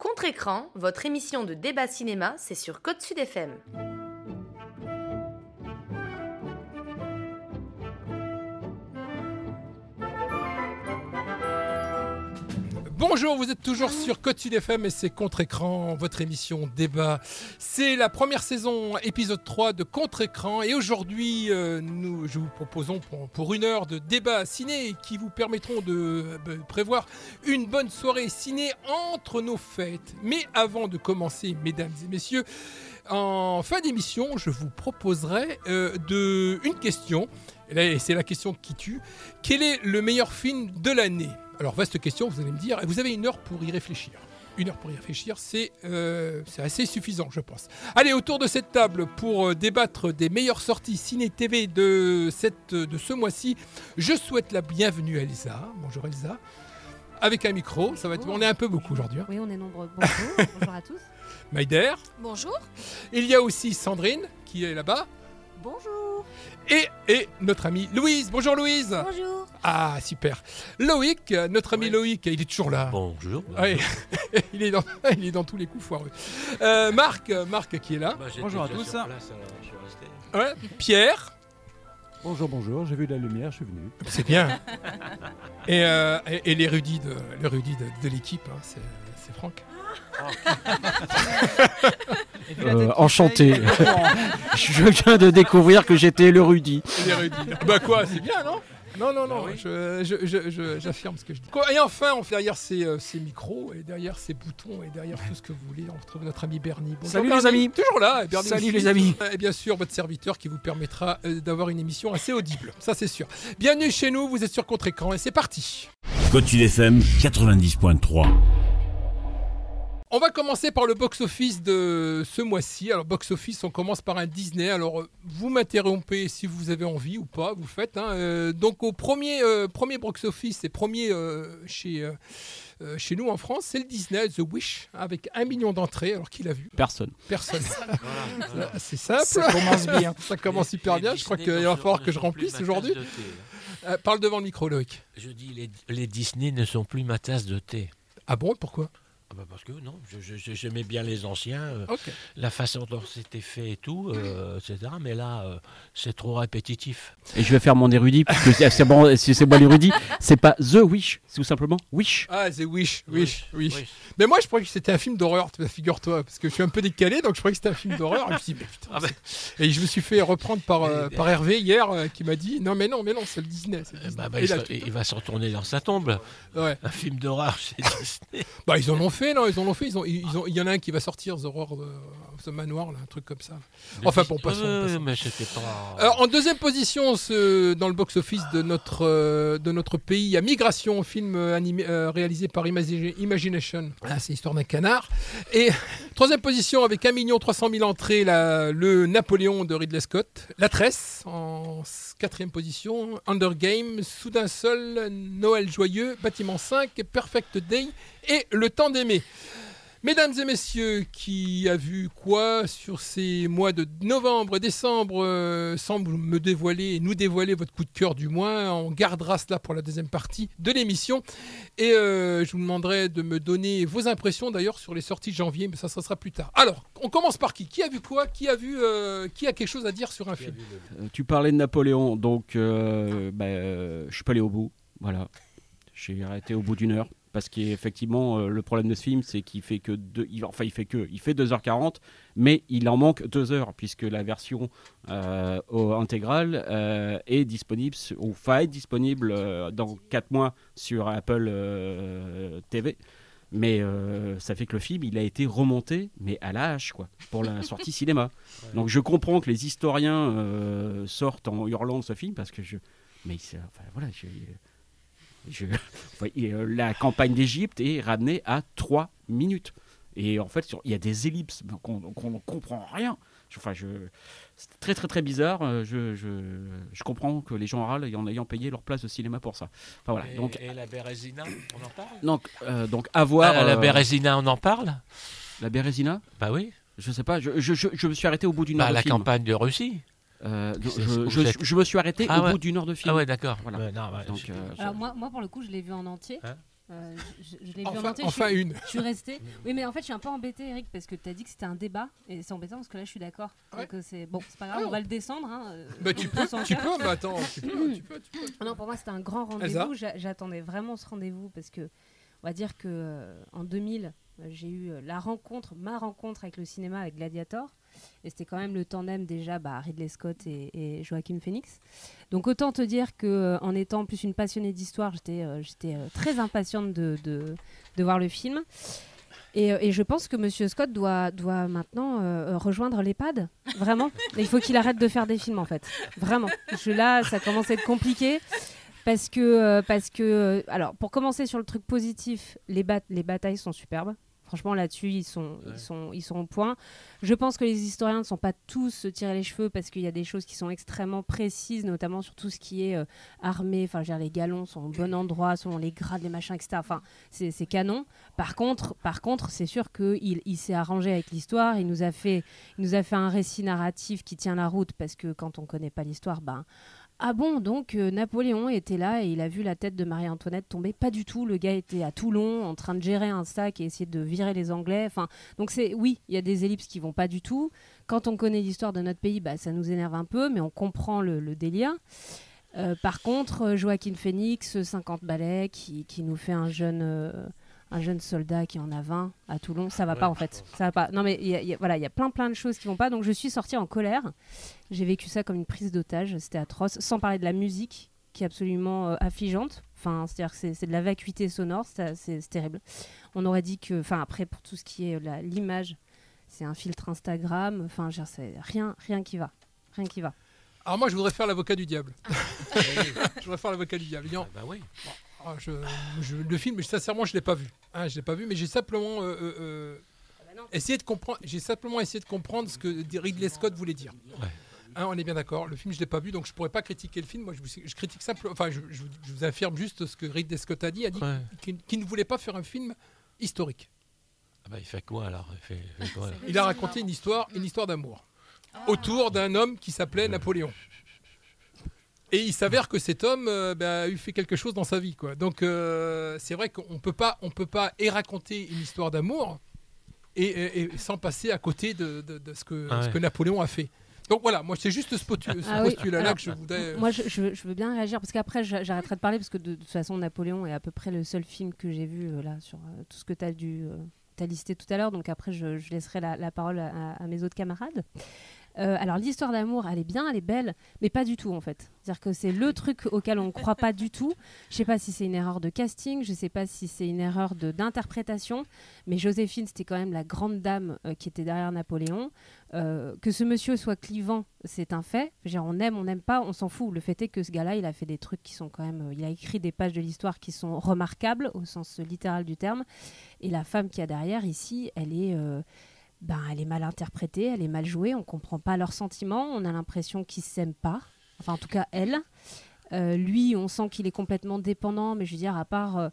Contre-écran, votre émission de débat cinéma, c'est sur Côte Sud FM. Bonjour, vous êtes toujours sur Sud FM et c'est Contre-Écran, votre émission débat. C'est la première saison, épisode 3 de Contre-Écran et aujourd'hui, euh, nous, je vous proposons pour, une heure de débat ciné qui vous permettront de euh, prévoir une bonne soirée ciné entre nos fêtes. Mais avant de commencer, mesdames et messieurs, en fin d'émission, je vous proposerai euh, une question. Et c'est la question qui tue. Quel est le meilleur film de l'année? Alors, vaste question, vous allez me dire. Et vous avez une heure pour y réfléchir. Une heure pour y réfléchir, c'est euh, c'est assez suffisant, je pense. Allez, autour de cette table pour euh, débattre des meilleures sorties ciné-TV de, cette, de ce mois-ci, je souhaite la bienvenue à Elsa. Bonjour Elsa. Avec un micro, ça va être, on est un peu beaucoup aujourd'hui. hein. Oui, on est nombreux. Bonjour, bonjour à tous. Maïder. Bonjour. Il y a aussi Sandrine qui est là-bas. Bonjour. Et, et notre amie Louise. Bonjour Louise. Bonjour. Ah, super. Loïc, euh, notre ami Oui. Loïc, il est toujours là. Bonjour. Ouais. il, est dans, il est dans tous les coups foireux. Euh, Marc, euh, Marc qui est là. Bah, Bonjour à tous. sur place, alors je suis resté. Ouais. Pierre, Bonjour, bonjour, j'ai vu la lumière, je suis venu. c'est bien. et euh, et, et l'érudit de, l'érudit de, de l'équipe, hein, c'est, c'est Franck. Euh, enchanté. je viens de découvrir que j'étais le Rudy. L'érudit. bah quoi, c'est bien, non? Non, non, non, Bah oui. je- je- je- je- j'affirme ce que je dis. Et enfin, on fait derrière ces, euh, ces micros, et derrière ces boutons, et derrière tout ce que vous voulez, on retrouve notre ami Bernie. Bonjour, Salut, Bernie. les amis. Toujours là, et Bernie Salut, aussi. les amis. Et bien sûr, votre serviteur qui vous permettra euh, d'avoir une émission assez audible, ça c'est sûr. Bienvenue chez nous, vous êtes sur Contre-Écran, et c'est parti Côte Sud FM 90.3. On va commencer par le box-office de ce mois-ci. Alors, box-office, on commence par un Disney. Alors, euh, vous m'interrompez si vous avez envie ou pas, vous faites. hein. Euh, donc, au premier, euh, premier box-office et premier euh, chez, chez nous en France, c'est le Disney The Wish, avec un million d'entrées. Alors, qui l'a vu? Personne. Personne. Voilà, c'est simple. Ça commence bien. Ça commence super Les bien. Je crois qu'il va falloir que je remplisse aujourd'hui. Euh, parle devant le micro, Loïc. Je dis, les, les Disney ne sont plus ma tasse de thé. Ah bon? Pourquoi? Ah bah parce que non, j'aimais bien les anciens, euh, la façon dont c'était fait et tout, euh, etc. Mais là, euh, c'est trop répétitif. Et je vais faire mon érudit, puisque c'est- c'est bon, si c'est moi l'érudit, c'est pas The Wish, c'est tout simplement Wish. Ah, The Wish, Wish, Wish. Oui. Mais moi, je croyais que c'était un film d'horreur, figure-toi, parce que je suis un peu décalé, donc je croyais que c'était un film d'horreur. Et, Ah c'est- et je me suis fait reprendre par, euh, par Hervé hier, euh, qui m'a dit Non, mais non, mais non, c'est le Disney. c'est le Disney. bah, bah, Et il, là, se- tout- il va se retourner dans sa tombe. ouais. Un film d'horreur chez Disney. Bah, ils en ont fait, non, ils en ont fait. Ils ont, ils ont, il y en a un qui va sortir, The Horror de The Manoir, là, un truc comme ça. Enfin, bon, passons, Euh, passons. mais c'était pas. Alors, en deuxième position ce- dans le box-office de notre, euh, de notre pays, il y a Migration, film euh, animé, euh, réalisé par Imagi- Imagination. Ah, c'est l'histoire d'un canard. Et troisième position avec 1 300 000 entrées, la- le Napoléon de Ridley Scott. La Tresse en quatrième position. Under Game, Soudain Seul, Noël Joyeux, Bâtiment 5, Perfect Day et Le Temps d'aimer. Mesdames et messieurs, qui a vu quoi sur ces mois de novembre et décembre euh, sans me dévoiler et nous dévoiler votre coup de cœur du mois On gardera cela pour la deuxième partie de l'émission. Et euh, je vous demanderai de me donner vos impressions d'ailleurs sur les sorties de janvier, mais ça, ça sera plus tard. Alors, on commence par qui? Qui a vu quoi? Qui a vu euh, Qui a quelque chose à dire sur un film? Euh, tu parlais de Napoléon, donc bah, je suis pas allé au bout. Voilà. J'ai arrêté au bout d'une heure. Parce qu'effectivement, euh, le problème de ce film, c'est qu'il fait que deux, il, enfin, il fait que, il fait 2h40, mais il en manque 2 heures, puisque la version euh, au- intégrale euh, est disponible, ou va être disponible euh, dans 4 mois sur Apple TV. Mais ça fait que le film, il a été remonté, mais à la hache, quoi, pour la sortie cinéma. Donc je comprends que les historiens sortent en hurlant de ce film, parce que je... Mais enfin, voilà, je... je- enfin, et, euh, la campagne d'Égypte est ramenée à 3 minutes. Et en fait, sur- il y a des ellipses qu'on ne comprend rien. Enfin, je... c'est très très très bizarre. Euh, Je, je, je comprends que les gens râlent en ayant payé leur place de cinéma pour ça. Enfin, voilà. Et, Donc, et la Bérésina, on en parle? donc, euh, donc à voir. Ah, La euh, Bérésina, on en parle? La Bérésina? Bah oui. Je sais pas. Je, je, je, me suis arrêté au bout d'une Bah, heure la film. campagne de Russie. Euh, je, me suis arrêté Ah au ouais. bout d'une heure de film. Ah ouais, d'accord. Voilà. Ouais, bah, Donc, euh, Alors moi, moi, pour le coup, je l'ai vu en entier. Hein Euh, je l'ai vu en Enfin, entier. je enfin suis- une. Je suis restée. Oui, mais en fait, je suis un peu embêtée, Eric, parce que tu as dit que c'était un débat. Et c'est embêtant parce que là, je suis d'accord. Ouais. C'est bon, c'est pas grave, Ah, on va le descendre. Hein, Bah, tu peux, tu peux, mais attends, tu peux, tu peux, tu peux. Non, pour moi, c'était un grand rendez-vous. J'a- J'attendais vraiment ce rendez-vous parce que, on va dire que en 2000, euh, j'ai eu la rencontre, ma rencontre avec le cinéma, avec Gladiator. Et c'était quand même le tandem déjà bah, Ridley Scott et, Joaquin Phoenix. Donc autant te dire que euh, en étant plus une passionnée d'histoire, j'étais euh, euh, très impatiente de, de, voir le film. Et, je pense que Monsieur Scott doit, doit maintenant rejoindre l'EHPAD. Vraiment. Il faut qu'il arrête de faire des films, en fait. Vraiment. Je, là, ça commence à être compliqué. Parce que, parce que alors, pour commencer sur le truc positif, les, bat- les batailles sont superbes. Franchement, là-dessus, ils sont, Ouais. ils, sont, ils sont au point. Je pense que les historiens ne sont pas tous se tirer les cheveux parce qu'il y a des choses qui sont extrêmement précises, notamment sur tout ce qui est euh, armé. Enfin, je veux dire, les galons sont au bon endroit, selon les grades, les machins, etc. Enfin, c'est canon. Par contre, par contre, c'est sûr qu'il il, s'est arrangé avec l'histoire. Il nous a fait, il nous a fait un récit narratif qui tient la route parce que quand on connaît pas l'histoire, ben ah bon, donc euh, Napoléon était là et il a vu la tête de Marie-Antoinette tomber Pas du tout. Le gars était à Toulon en train de gérer un sac et essayer de virer les Anglais. Enfin, donc c'est oui, il y a des ellipses qui vont pas du tout. Quand on connaît l'histoire de notre pays, bah, ça nous énerve un peu, mais on comprend le, délire. Euh, par contre, euh, Joaquin Phoenix, 50 balais, qui, qui nous fait un jeune, un jeune soldat qui en a 20 à Toulon, ça va Ouais. pas en fait. Ça va pas. Non mais il y a- il y a- voilà, il y a plein plein de choses qui vont pas. Donc je suis sortie en colère. J'ai vécu ça comme une prise d'otage. C'était atroce. Sans parler de la musique qui est absolument euh, affligeante. Enfin, c'est-à-dire que c'est c'est de la vacuité sonore. C'est c'est terrible. On aurait dit que, enfin après pour tout ce qui est euh, l'image, c'est un filtre Instagram. Enfin, c'est rien, rien qui va, rien qui va. Alors moi, je voudrais faire l'avocat du diable. je voudrais faire l'avocat du diable. Ah bah oui. Ah, je- je- le film, sincèrement, je l'ai pas vu. Hein, je l'ai pas vu, mais j'ai simplement euh, euh, euh, essayé de comprendre. J'ai simplement essayé de comprendre ce que Ridley Scott voulait dire. Ouais. Hein, on est bien d'accord. Le film, je l'ai pas vu, donc je pourrais pas critiquer le film. Moi, je, vous- je critique simplement. Enfin, je, je vous- je vous affirme juste ce que Ridley Scott a dit. A dit Ouais. qu'il ne voulait pas faire un film historique. Ah bah, il fait quoi alors? Il fait, il fait quoi, alors Il a raconté une histoire, une histoire d'amour autour d'un homme qui s'appelait Napoléon. Et il s'avère que cet homme euh, bah, a eu fait quelque chose dans sa vie, quoi. Donc euh, c'est vrai qu'on peut pas, on peut pas et raconter une histoire d'amour et, et- et sans passer à côté de, de- de ce, que, Ah ce ouais. que Napoléon a fait. Donc voilà, moi c'est juste ce, Ah oui, postulat-là alors, que je voudrais. Moi, je, je veux- je veux bien réagir parce qu'après, j'a- j'arrêterai de parler parce que de, de toute façon, Napoléon est à peu près le seul film que j'ai vu euh, là sur euh, tout ce que tu as dû. euh, t'as listé tout à l'heure, donc après je, je laisserai la, la parole à, à mes autres camarades. Euh, alors l'histoire d'amour, elle est bien, elle est belle, mais pas du tout en fait. C'est-à-dire que c'est le truc auquel on ne croit pas du tout. Je sais pas si c'est une erreur de casting, je sais pas si c'est une erreur d'interprétation, mais Joséphine, c'était quand même la grande dame euh, qui était derrière Napoléon. Euh, que ce monsieur soit clivant, c'est un fait. Dire, on aime, on n'aime pas, on s'en fout. Le fait est que ce gars-là, il a fait des trucs qui sont quand même. il a écrit des pages de l'histoire qui sont remarquables au sens littéral du terme. Et la femme qui a derrière ici, elle est. ben, elle est mal interprétée, elle est mal jouée, on comprend pas leurs sentiments, on a l'impression qu'ils s'aiment pas. Enfin, en tout cas, elle. Euh, lui, on sent qu'il est complètement dépendant, mais je veux dire, à part, euh,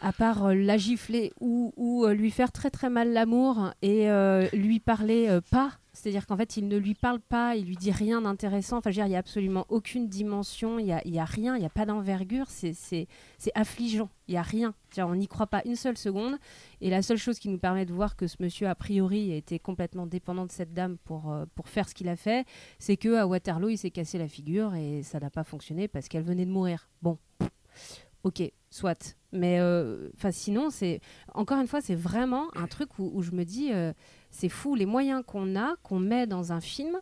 à part euh, la gifler ou, lui faire très très mal l'amour et lui parler pas, c'est-à-dire qu'en fait, il ne lui parle pas, il lui dit rien d'intéressant. Enfin, je veux dire, il n'y a absolument aucune dimension, il n'y a, y a rien, il n'y a pas d'envergure, c'est- affligeant, il n'y a rien. On n'y croit pas une seule seconde. Et la seule chose qui nous permet de voir que ce monsieur, a priori, été complètement dépendant de cette dame pour, euh, pour faire ce qu'il a fait, c'est que à Waterloo, il s'est cassé la figure et ça n'a pas fonctionné parce qu'elle venait de mourir. Bon, ok, soit. Mais euh, sinon, c'est encore une fois, c'est vraiment un truc où, où je me dis, euh, c'est fou les moyens qu'on a, qu'on met dans un film.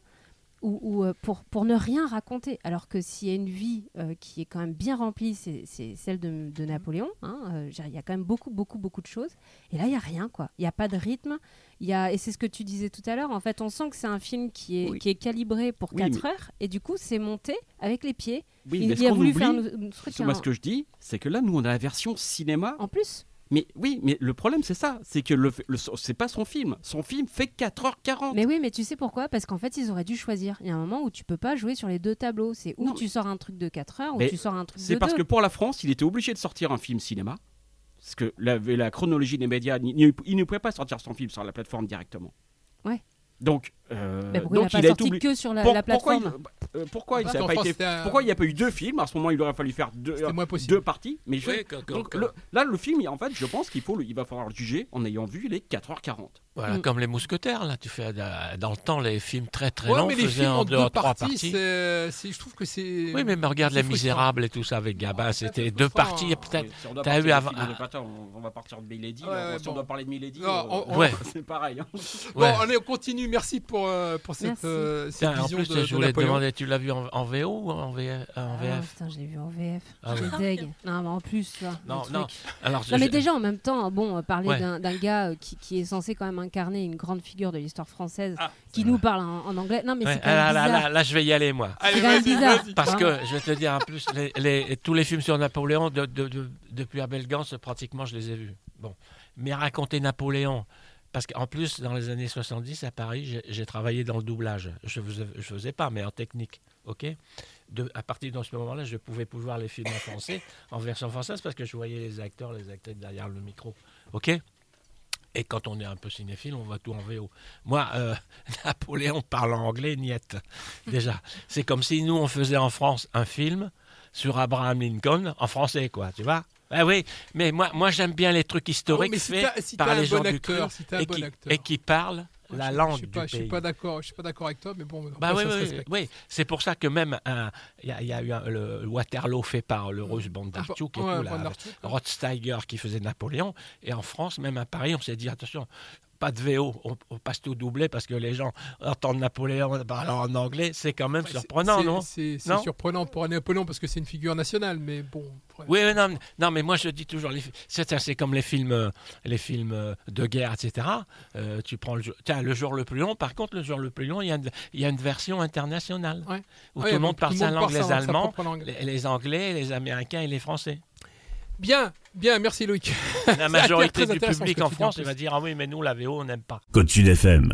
euh, pour, pour ne rien raconter. Alors que s'il y a une vie euh, qui est quand même bien remplie, c'est c'est celle de, de Napoléon. hein. Euh, Il y a quand même beaucoup, beaucoup, beaucoup de choses. Et là, il n'y a rien, quoi. Il n'y a pas de rythme. Y a, et c'est ce que tu disais tout à l'heure. En fait, on sent que c'est un film qui est, Oui. qui est calibré pour Oui, 4 mais- heures. Et du coup, c'est monté avec les pieds. Oui, il, mais il ce a voulu oublie, faire truc c'est moi un- ce que je dis, c'est que là, nous, on a la version cinéma. En plus, Mais oui, mais le problème, c'est ça. C'est que le, le- c'est pas son film. Son film fait 4h40. mais oui, mais tu sais pourquoi? Parce qu'en fait, ils auraient dû choisir. Il y a un moment où tu peux pas jouer sur les deux tableaux. C'est où Non, tu sors un truc de 4 heures ou tu sors un truc de C'est parce 2. que pour la France, il était obligé de sortir un film cinéma. Parce que la, la chronologie des médias, il, il- ne pouvait pas sortir son film sur la plateforme directement. Ouais. Donc, euh, donc il a pas sorti obligé. que sur la, Pour- la pourquoi plateforme? il- euh, pourquoi il Parce ça a qu'en pas France, été- c'était un- pourquoi il n'y a pas eu deux films À ce moment, il aurait fallu faire deux, parties. Mais je- Oui, quand- quand- donc, quand- le- là, le film, en fait, je pense qu'il faut, le- il va falloir le juger en ayant vu les 4h40. Voilà, Mm. comme les mousquetaires, là, tu fais euh, dans le temps les films très très Ouais, longs mais les faisaient films en en deux, deux trois parties, c'est- je trouve que c'est. Oui, mais regarde Les. Misérables et tout ça avec Gabin, Ouais, c'était deux frustrant. parties, peut-être. Si on T'as des avant- ah. On, on va partir de Milady. Ouais, on- ouais, si bon. on doit parler de Milady, Non, euh, on- on- Ouais. c'est pareil. hein. Bon, allez, on continue. Merci pour, euh, pour cette, Merci. euh, cette Tiens, en vision plus, de, je de voulais te demander, tu l'as vu en, en VO ou en, V- euh, en Ah, VF putain, je l'ai vu en VF. J'étais ouais. deg. Non, mais en plus, le Non, non. Alors, Non, mais déjà, en même temps, bon, euh, parler d'un gars euh, qui, qui est censé quand même incarner une grande figure de l'histoire française, Ah, qui nous parle en, en anglais. Non, mais Ouais, c'est quand ah, même là, là, bizarre. là, là, je vais y aller, moi. Allez, quand même bizarre. vas-y. Parce que je vais te dire en plus, les, les- tous les films sur Napoléon, de- de- de- depuis Abel Gance, pratiquement, je les ai vus. Bon. Mais raconter Napoléon, parce qu'en plus, dans les années 70, à Paris, j'ai- j'ai travaillé dans le doublage. Je ne faisais, je faisais pas, mais en technique. ok? De, à partir de ce moment-là, je pouvais plus voir les films en français, en version française, parce que je voyais les acteurs, les acteurs derrière le micro. ok? Et quand on est un peu cinéphile, on voit tout en VO. Moi, euh, Napoléon parle en anglais, niette. Déjà, c'est comme si nous, on faisait en France un film sur Abraham Lincoln en français, quoi, tu vois? Ah oui, mais moi, moi j'aime bien les trucs Ah historiques mais si faits si par les un gens bon du acteur, si un et, bon qui, acteur. et qui parlent la je- langue je suis du pas, Je suis pas d'accord. Je suis pas d'accord avec toi, mais bon. Bah oui, oui, oui. c'est pour ça que même il y, a- il y a eu un- le Waterloo fait par le Russe Bondarchuk et Ouais, tout, là, Bondarchuk, ouais. Rod Steiger qui faisait Napoléon. Et en France, même à Paris, on s'est dit attention, pas de VO, on, on passe tout doublé parce que les gens entendent Napoléon parler en anglais, c'est quand même Ouais, surprenant, c'est- non? C'est surprenant pour un Napoléon parce que c'est une figure nationale, mais bon. Oui, non, non, mais moi je dis toujours, c'est comme les films, euh, les films euh, de guerre, etc. Euh, tu prends le jour, tiens, le jour le plus long. Par contre, le jour le plus long, il y a une, il y a une version internationale Ouais. où Ouais, tout le monde parle Allemands, propre langue. les, les Anglais, les Américains et les Français. Bien, bien, merci Loïc. La majorité très du public en France, il va dire ah oui, mais nous la VO, on n'aime pas. Côte Sud FM.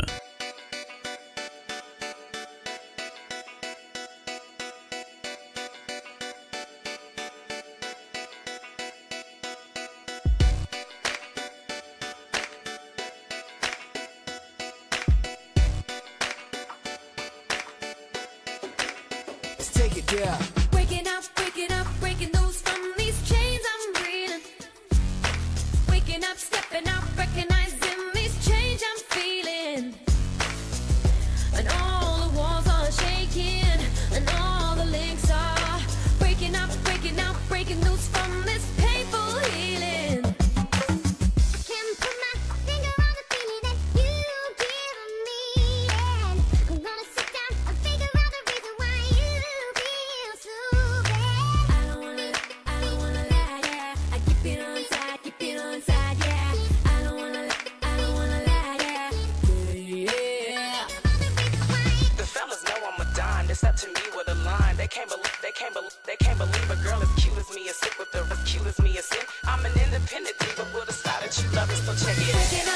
They can't believe, they can't believe, they can't believe a girl as cute as me is sick with her as cute as me is sick. I'm an independent diva with a side that you love, so check it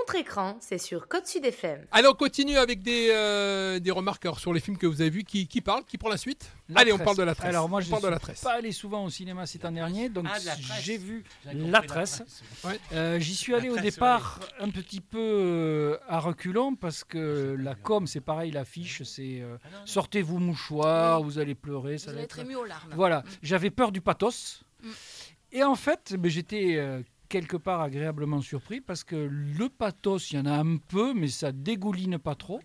Contre-écran, c'est sur Code Sud FM. Allez, on continue avec des, euh, des remarques alors, sur les films que vous avez vus. Qui, qui parle Qui prend la suite La Allez, on parle de la tresse. Alors moi, on je parle de suis la tresse. pas allé souvent au cinéma cet an dernier, donc Ah, j'ai vu La Tresse. Ouais. Euh, J'y suis allé au départ un petit peu euh, à reculons parce que la com, c'est pareil, l'affiche, c'est euh, sortez vos mouchoirs, vous allez pleurer, ça Vous va allez être... ému aux larmes. Voilà, Mm. j'avais peur du pathos. Mm. Et en fait, ben, j'étais euh, quelque part agréablement surpris parce que le pathos, il y en a un peu, mais ça dégouline pas trop.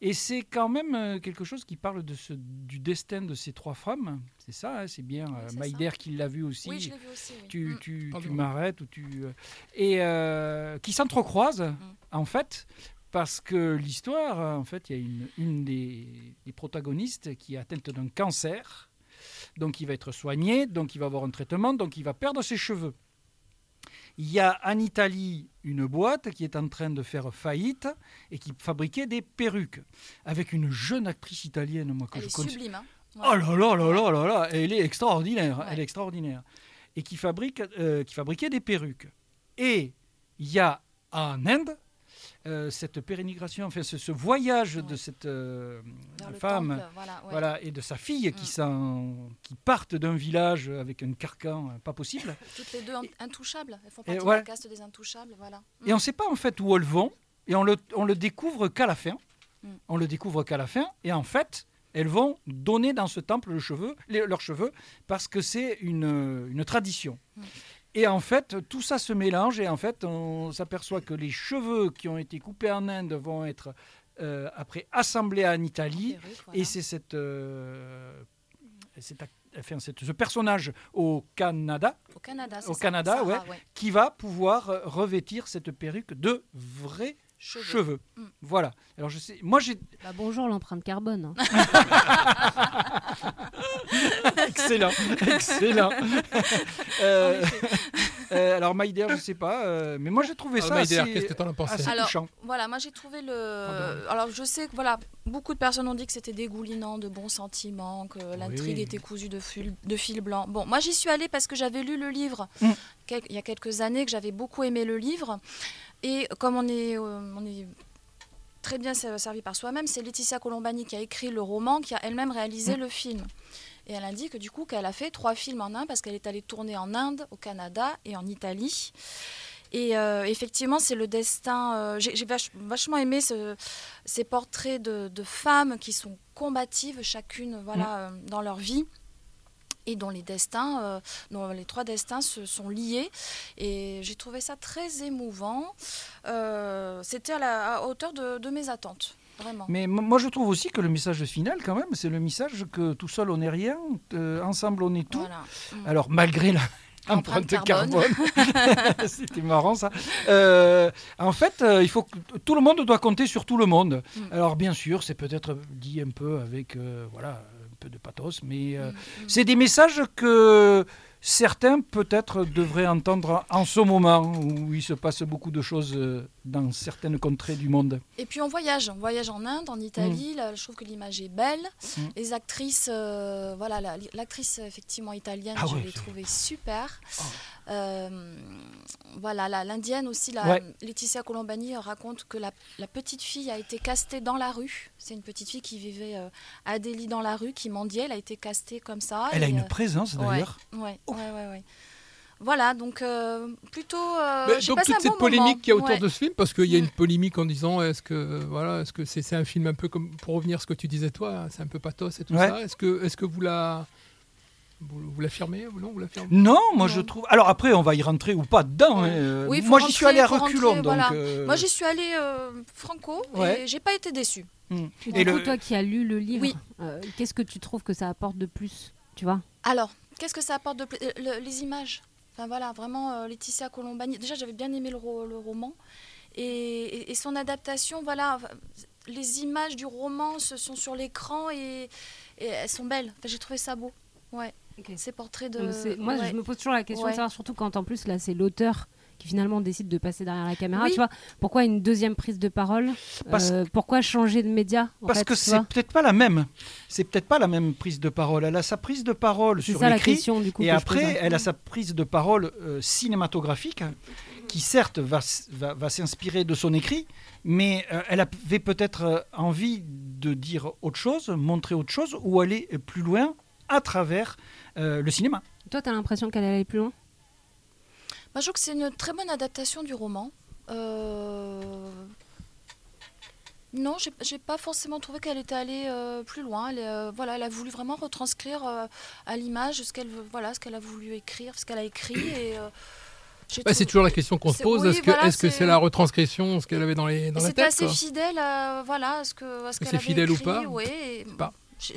Et c'est quand même euh, quelque chose qui parle de ce, du destin de ces trois femmes. C'est ça, hein, c'est bien euh, c'est Maïder qui l'a vu aussi. Oui, je l'ai vu aussi. oui. Tu, Mm. tu, m'arrêtes ou tu euh, et euh, qui s'entrecroisent Mm. en fait parce que l'histoire euh, en fait il y a une, une des, des protagonistes qui est atteinte d'un cancer donc il va être soigné donc il va avoir un traitement donc il va perdre ses cheveux il y a en Italie une boîte qui est en train de faire faillite et qui fabriquait des perruques avec une jeune actrice italienne moi que Elle je est connais sublime. hein. Oh là là là là là là, elle est extraordinaire, Ouais. elle est extraordinaire. Et qui fabrique, euh, qui fabriquait des perruques. Et il y a en Inde euh, cette pérénigration, enfin ce, ce voyage de cette euh, femme, temple, voilà, ouais. voilà, et de sa fille qui, Mm. qui partent d'un village avec un carcan euh, pas possible. Toutes les deux in- intouchables. Elles font partie de la caste des intouchables. Voilà. Et on ne sait pas en fait où elles vont, et on le, on le découvre qu'à la fin. Mm. On le découvre qu'à la fin, et en fait, elles vont donner dans ce temple le cheveu, les- leurs cheveux, parce que c'est une, une tradition. Et en fait, tout ça se mélange, et en fait, on s'aperçoit que les cheveux qui ont été coupés en Inde vont être euh, après assemblés en Italie, voilà. et c'est cette, euh, enfin, cette- ce personnage au Canada Au Canada. au ça, Canada, Sarah, ouais. qui va pouvoir euh, revêtir cette perruque de vrais Cheveux. cheveux. Mm. Voilà. Alors je sais, moi j'ai Bah, bonjour l'empreinte carbone. hein. excellent, excellent. Euh, euh, alors Maïder, je sais pas, euh, mais moi j'ai trouvé Alors, ça Maïder, assez, qu'est-ce que t'en as pensé assez Alors, touchant. Voilà, moi j'ai trouvé le. Pardon. Alors je sais que voilà, beaucoup de personnes ont dit que c'était dégoulinant de bons sentiments, que l'intrigue Oui. était cousue de fil, de fil blanc. Bon, moi j'y suis allée parce que j'avais lu le livre Mm. quel- il y a quelques années, que j'avais beaucoup aimé le livre. Et comme on est, euh, on est très bien ser- servi par soi-même, c'est Laetitia Colombani qui a écrit le roman, qui a elle-même réalisé Mm. le film. Et elle a dit que du coup qu'elle a fait trois films en un parce qu'elle est allée tourner en Inde, au Canada et en Italie. Et euh, effectivement, c'est le destin. euh, J'ai j'ai vach- vachement aimé ce- ces portraits de, de femmes qui sont combatives, chacune voilà, euh, dans leur vie. Et dont les destins, dont les trois destins se sont liés. Et j'ai trouvé ça très émouvant. C'était à la à hauteur de, de mes attentes, vraiment. Mais moi je trouve aussi que le message final quand même, c'est le message que tout seul on n'est rien, euh, ensemble on est tout. Voilà. Mm. Alors malgré la Empreinte carbone. carbone, c'était marrant ça. Euh, en fait, euh, il faut que tout le monde doit compter sur tout le monde. Mm. Alors bien sûr, c'est peut-être dit un peu avec euh, voilà un peu de pathos, mais mm. c'est des messages que certains peut-être devraient entendre en ce moment où il se passe beaucoup de choses euh, dans certaines contrées du monde. Et puis on voyage, on voyage en Inde, en Italie. Là, je trouve que l'image est belle. Mm. Les actrices, euh, voilà, la- l'actrice effectivement italienne, Ah je ouais, l'ai trouvée super. Oh. Euh, voilà, la- l'indienne aussi, la, Ouais. Laetitia Colombani raconte que la, la petite fille a été castée dans la rue. C'est une petite fille qui vivait euh, à Delhi dans la rue, qui mendiait. Elle a été castée comme ça. Elle a une présence d'ailleurs. Ouais, ouais, ouais, ouais. Voilà, donc euh, plutôt. euh, Mais donc toute un cette bon polémique qu'il y a autour Ouais. de ce film, parce qu'il y a Mm. une polémique en disant est-ce que voilà, est-ce que c'est un film un peu comme pour revenir à ce que tu disais toi, c'est un peu pathos et tout Ouais. ça. Est-ce que est-ce que vous la vous, l'affirmez ou non vous l'affirmez? Non, moi Non. je trouve. Alors après, on va y rentrer ou pas dedans. Ouais. euh, Oui, faut moi j'y suis allé à reculons, rentrer, donc. voilà. euh, Moi, j'y suis allée euh, franco Ouais. et j'ai pas été déçue. hmm. Du Et coup, le- toi qui as lu le livre, Oui. euh, qu'est-ce que tu trouves que ça apporte de plus Tu vois? Alors, qu'est-ce que ça apporte de plus Euh, le- Les images? Enfin voilà, vraiment euh, Laetitia Colombani. Déjà, j'avais bien aimé le, ro- le roman et, et- et son adaptation. Voilà, les images du roman se sont sur l'écran et, et elles sont belles. Enfin, j'ai trouvé ça beau. Ouais. Ces portraits de. Moi, ouais. je me pose toujours la question Ouais. de savoir, surtout quand en plus, là, c'est l'auteur qui finalement décide de passer derrière la caméra. Oui. Tu vois, pourquoi une deuxième prise de parole Parce- Euh, Pourquoi changer de média Parce fait, que tu c'est peut-être pas la même. C'est peut-être pas la même prise de parole. Elle a sa prise de parole sur l'écrit. Et après, hein. elle a sa prise de parole euh, cinématographique qui certes va, va, va s'inspirer de son écrit, mais euh, elle avait peut-être envie de dire autre chose, montrer autre chose, ou aller plus loin à travers euh, le cinéma. Toi, t'as l'impression qu'elle allait plus loin? Bah, je trouve que c'est une très bonne adaptation du roman. Euh, Non, j'ai pas forcément trouvé qu'elle était allée euh, plus loin. Elle, euh, voilà, elle a voulu vraiment retranscrire euh, à l'image ce qu'elle voilà, ce qu'elle a voulu écrire, ce qu'elle a écrit. Et, Bah, c'est toujours la question qu'on se pose. oui, est-ce que voilà, c'est- la retranscription, ce qu'elle avait dans, les, dans la C'était tête assez quoi? fidèle à, voilà, à ce que à ce Que qu'elle c'est fidèle ou écrit, pas? ouais, et- pas.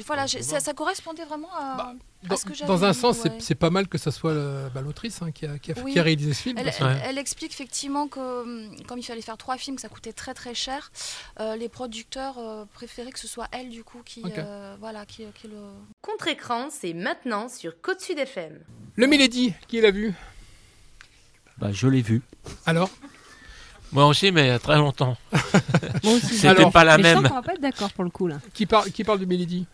Voilà, ça, ça correspondait vraiment à, à Dans, ce que j'avais dans un sens, c'est- ouais. c'est pas mal que ça soit bah, l'autrice hein, qui, a, qui, a, Oui. qui a réalisé ce film. Elle, explique effectivement que hum, comme il fallait faire trois films, que ça coûtait très très cher, euh, les producteurs euh, préféraient que ce soit elle du coup qui, euh, voilà, qui, qui le... Contre-écran, c'est maintenant sur Côte Sud FM. Le Milady, qui l'a vu? Bah, je l'ai vu. Alors? Moi aussi, mais il y a très longtemps. Moi aussi. C'était pas la je même. sens qu'on va pas être d'accord pour le coup là. Qui, parle qui parle de Milady?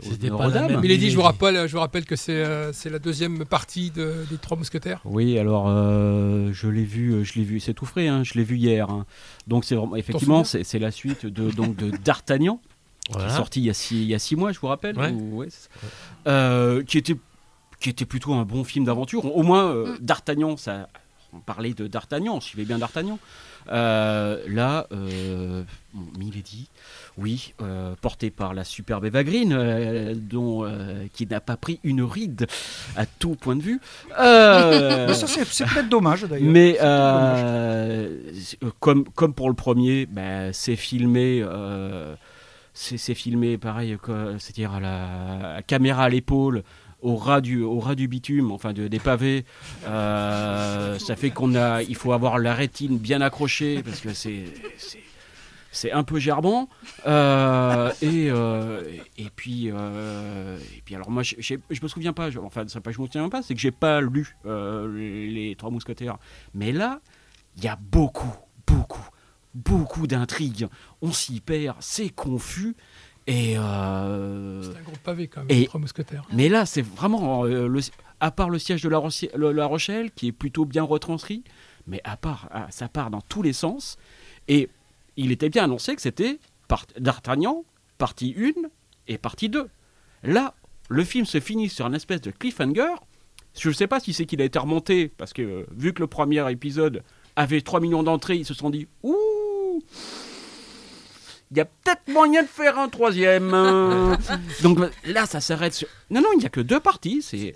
C'était pas la même. Milady, je vous rappelle, je vous rappelle que c'est euh, c'est la deuxième partie de- des Trois Mousquetaires. Oui, alors euh, je l'ai vu, euh, je l'ai vu, c'est tout frais, hein, je l'ai vu hier. hein. Donc c'est vraiment, effectivement, c'est la suite de donc de D'Artagnan, qui est sorti il y a six, il y a six mois, je vous rappelle, Ouais. ou- ouais, c'est ça. Euh, qui était qui était plutôt un bon film d'aventure. Au moins euh, D'Artagnan, ça, on parlait de D'Artagnan, on suivait bien D'Artagnan. Euh, là, euh, bon, Milady, oui, euh, porté par la superbe Eva Green, dont, qui n'a pas pris une ride à tout point de vue. Mais ça, c'est peut-être dommage d'ailleurs. mais comme, comme pour le premier, bah, c'est filmé. c'est filmé pareil, c'est-à-dire à la à caméra à l'épaule, au ras du, au ras du bitume, enfin de- des pavés. Euh, ça fait qu'on a, il faut avoir la rétine bien accrochée parce que c'est c'est- un peu gerbant. Euh, et, euh, et puis, et puis alors moi, je, je, me souviens pas. enfin, c'est pas je me souviens pas, c'est que j'ai pas lu les Trois Mousquetaires. Mais là, il y a beaucoup, beaucoup, beaucoup d'intrigues. On s'y perd, c'est confus. Et euh, C'est un gros pavé quand même, et- les Trois Mousquetaires. mais là, c'est vraiment, euh, le- à part le siège de la, Rochelle, qui est plutôt bien retranscrit, mais à part, ça part dans tous les sens. Et il était bien annoncé que c'était part- D'Artagnan, partie 1 et partie 2. Là, le film se finit sur une espèce de cliffhanger. Je ne sais pas si c'est qu'il a été remonté, parce que euh, vu que le premier épisode avait 3 millions d'entrées, ils se sont dit Ouh il y a peut-être moyen de faire un troisième. euh. Donc là, ça s'arrête sur. Non, non, il n'y a que deux parties. C'est.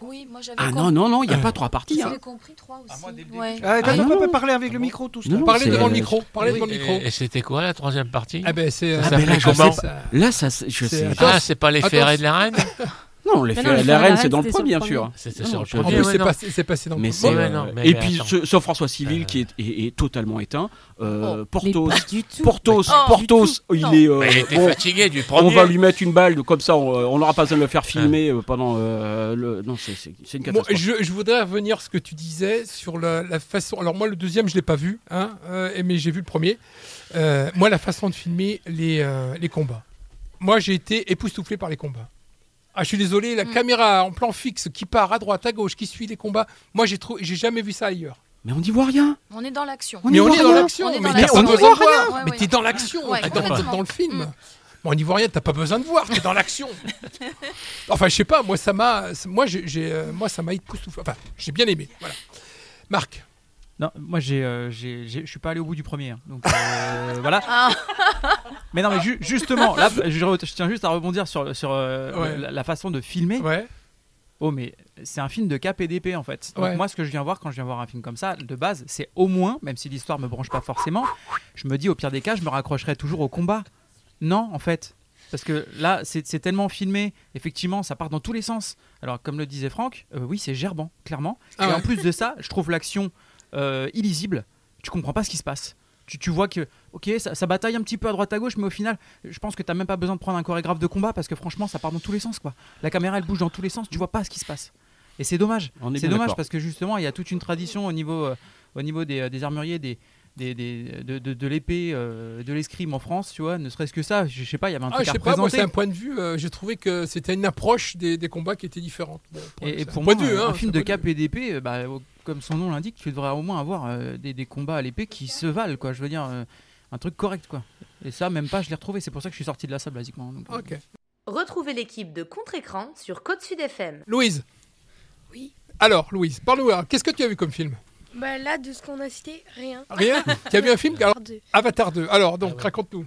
Oui, moi j'avais Ah non, non, non, il n'y a pas trois parties. hein. J'avais compris trois aussi. Ouais. Ah, t'as Ah, pas non, pas non. parler avec le micro tout Non, non, Parlez devant le micro, parlez devant le et- micro. Et, c'était quoi la troisième partie Ah ben c'est. Ça euh, Ah, ben là, je comment sais- ça- Là, ça, je C'est- sais. Ah, c'est pas les ferrets de la reine Non, les la Ferrets reine, c'est dans le le bien sûr. c'est passé, dans le Mais premier. c'est. Ouais, euh, non, mais- et mais puis ce, François Civil Euh. qui est, est- est totalement éteint. Euh, Portos. Portos, Oh, Portos, il est. euh, Mais il était bon, fatigué du on premier. va lui mettre une balle, comme ça, on on n'aura pas besoin de le faire filmer euh, pendant euh, le. Non, c'est une catastrophe. je, je voudrais revenir sur ce que tu disais sur la, la façon. Alors moi, le deuxième, je l'ai pas vu, hein, euh, mais j'ai vu le premier. Euh, moi, la façon de filmer les, euh, les combats. Moi, j'ai été époustouflé par les combats. Ah, je suis désolé, la Mm. caméra en plan fixe qui part à droite, à gauche, qui suit les combats. Moi, j'ai trouvé, j'ai jamais vu ça ailleurs. Mais on n'y voit rien. On est dans l'action. On mais on est dans l'action, mais On de voit voir. rien. mais Ouais, t'es dans l'action, Ouais, t'es dans, le film. Mm. Bon, on n'y voit rien, t'as pas besoin de voir, t'es dans l'action. enfin, je sais pas, moi ça m'a, moi j'ai, euh, moi ça m'a époustouflé. Enfin, j'ai bien aimé. Voilà. Marc. Non, moi j'ai, euh, j'ai- je suis pas allé au bout du premier, hein. donc euh, voilà. Ah. Mais non, mais ju- justement, là, je, tiens juste à rebondir sur, sur euh, Ouais. la, la façon de filmer. Ouais. Oh, mais c'est un film de cap et d'épée en fait. Donc Ouais. moi, ce que je viens voir quand je viens voir un film comme ça, de base, c'est au moins, même si l'histoire me branche pas forcément, je me dis au pire des cas, je me raccrocherai toujours au combat. Non, en fait. Parce que là, c'est c'est tellement filmé, effectivement, ça part dans tous les sens. Alors, comme le disait Franck, euh, oui, c'est gerbant, clairement. Ah et ouais. en plus de ça, je trouve l'action euh, illisible. Tu comprends pas ce qui se passe. Tu, tu vois que, ok, ça, ça bataille un petit peu à droite à gauche, mais au final, je pense que t'as même pas besoin de prendre un chorégraphe de combat parce que franchement, ça part dans tous les sens, quoi. La caméra, elle bouge dans tous les sens, tu vois pas ce qui se passe. Et c'est dommage. C'est dommage parce que justement, il y a toute une tradition au niveau, euh, au niveau des, euh, des armuriers, des, des, des- de, de- de l'épée, euh, de l'escrime en France, tu vois. Ne serait-ce que ça, je, je sais pas, il y avait un Ah, truc je à sais pas, moi c'est un point de vue. euh, j'ai trouvé que c'était une approche des, des combats qui était différente. Bon, Et, pour un moi, un, hein, film c'est de un cap et d'épée, bah, au- comme son nom l'indique, tu devrais au moins avoir euh, des, des combats à l'épée qui se valent, quoi. Je veux dire, euh, un truc correct, quoi. Et ça, même pas, je l'ai retrouvé. C'est pour ça que je suis sorti de la salle, basiquement. Donc, euh, Ok. Retrouvez l'équipe de Contre-Écran sur Côte Sud FM. Louise. Oui. Alors, Louise, parle-nous. Qu'est-ce que tu as vu comme film? Bah là, de ce qu'on a cité, rien. Rien? Tu as vu un film? Alors, deux. Avatar 2. Alors, donc, raconte-nous.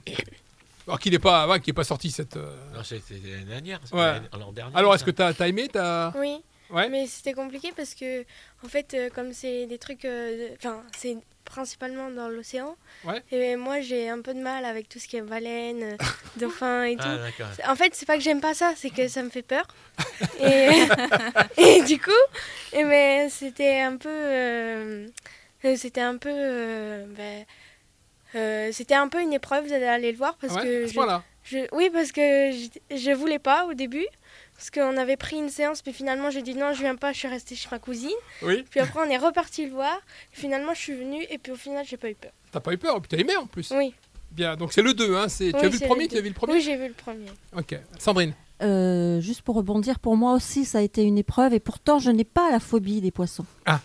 Alors qu'il n'est pas, ouais, est pas sorti cette. euh, Non, c'était l'année dernière. Ouais. l'année- l'an dernier, Alors, est-ce que tu as, aimé t'as... Oui. Ouais. Mais c'était compliqué parce que, en fait, euh, comme c'est des trucs. euh, Enfin, c'est principalement dans l'océan. Ouais. Et moi, j'ai un peu de mal avec tout ce qui est baleine, dauphin et tout. Ah, d'accord. En fait, c'est pas que j'aime pas ça, c'est que ça me fait peur. et, et du coup, et mais c'était un peu. euh, c'était un peu. euh, ben, euh, c'était un peu une épreuve d'aller le voir parce Ouais, que à ce je- point-là. je- oui parce que je, je voulais pas au début parce qu'on avait pris une séance puis finalement j'ai dit non je viens pas je suis restée chez ma cousine Oui. puis après on est reparti le voir finalement je suis venue et puis au final j'ai pas eu peur T'as pas eu peur, puis t'as aimé en plus. oui Bien, donc c'est le 2. Hein, c'est... tu Oui, as vu le premier le Tu as vu le premier oui j'ai vu le premier Ok. Sandrine. Euh, juste pour rebondir, pour moi aussi, ça a été une épreuve et pourtant, je n'ai pas la phobie des poissons.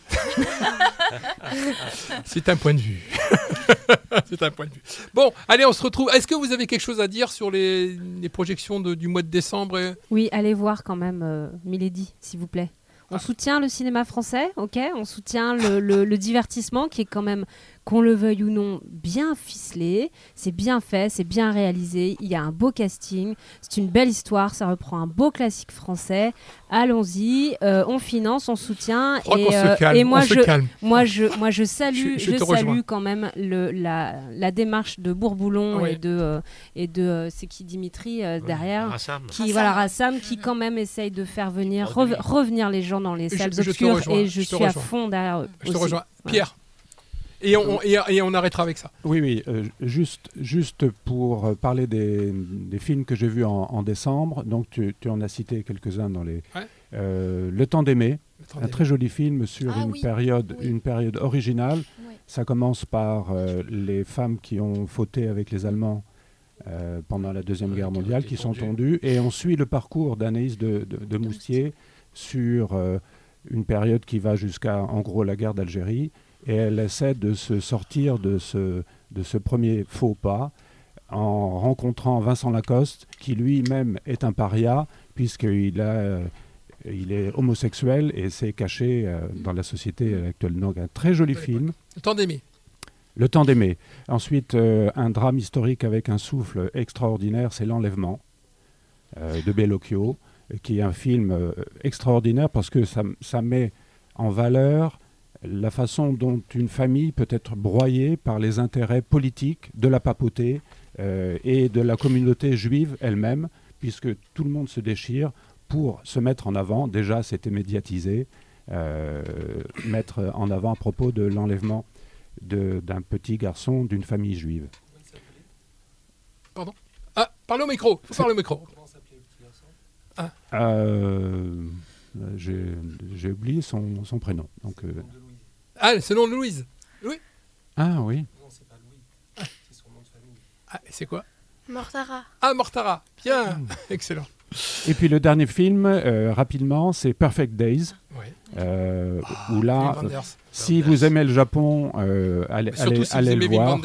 C'est un point de vue. c'est un point de vue. Bon, allez, on se retrouve. Est-ce que vous avez quelque chose à dire sur les, les projections de- du mois de décembre et- Oui, allez voir quand même euh, Milady, s'il vous plaît. Ah. On soutient le cinéma français, ok On soutient le, le- le divertissement qui est quand même, qu'on le veuille ou non, bien ficelé. C'est bien fait, c'est bien réalisé. Il y a un beau casting, c'est une belle histoire, ça reprend un beau classique français. Allons-y, euh, on finance, on soutient. Je crois et, qu'on se euh, calme, et moi, on se je, calme. moi, je, moi, je salue, Je- je je, te salue rejoins. quand même le, la, la démarche de Bourboulon Ouais. et de, euh, et de euh, c'est qui Dimitri euh, derrière, Rassam. qui Rassam. voilà Rassam, qui quand même essaye de faire venir rev- revenir les gens dans les salles obscures et je, suis à fond derrière eux. Je te rejoins. Pierre. Et on, et, et on arrêtera avec ça. Oui, oui, euh, juste, juste pour euh, parler des, des films que j'ai vus en, en décembre, donc tu, tu en as cité quelques-uns dans les... Ouais. Euh, Le temps d'aimer, un très joli film sur Ah une, oui, période, oui. une période originale. Oui. Ça commence par euh, les femmes qui ont fauté avec les Allemands euh, pendant la Deuxième Guerre mondiale, qui sont tondues. et on suit le parcours d'Anaïs de, de- de Moustier sur euh, une période qui va jusqu'à, en gros, la guerre d'Algérie, et elle essaie de se sortir de ce, de ce premier faux pas en rencontrant Vincent Lacoste, qui lui-même est un paria, puisqu'il a, euh, il est homosexuel et s'est caché euh, dans la société actuelle. Donc un très joli film. Le temps d'aimer. Le temps d'aimer. Ensuite, euh, un drame historique avec un souffle extraordinaire, c'est L'Enlèvement de Bellocchio, qui est un film extraordinaire parce que ça, ça met en valeur la façon dont une famille peut être broyée par les intérêts politiques de la papauté euh, et de la communauté juive elle-même, puisque tout le monde se déchire pour se mettre en avant. Déjà, c'était médiatisé, euh, mettre en avant à propos de l'enlèvement de- d'un petit garçon d'une famille juive. Pardon? Ah, parlez au micro. Faut parler au micro. Ah, Euh, J'ai j'ai oublié son, son prénom. Donc, euh, ah c'est le nom de Louise. Oui. ah oui. Ah, et c'est quoi Mortara Ah, Mortara. Bien. Excellent. Et puis le dernier film, euh, rapidement, c'est Perfect Days. Ouais. euh, où là, Wenders. si vous aimez le Japon, euh, allez, allez- si le voir.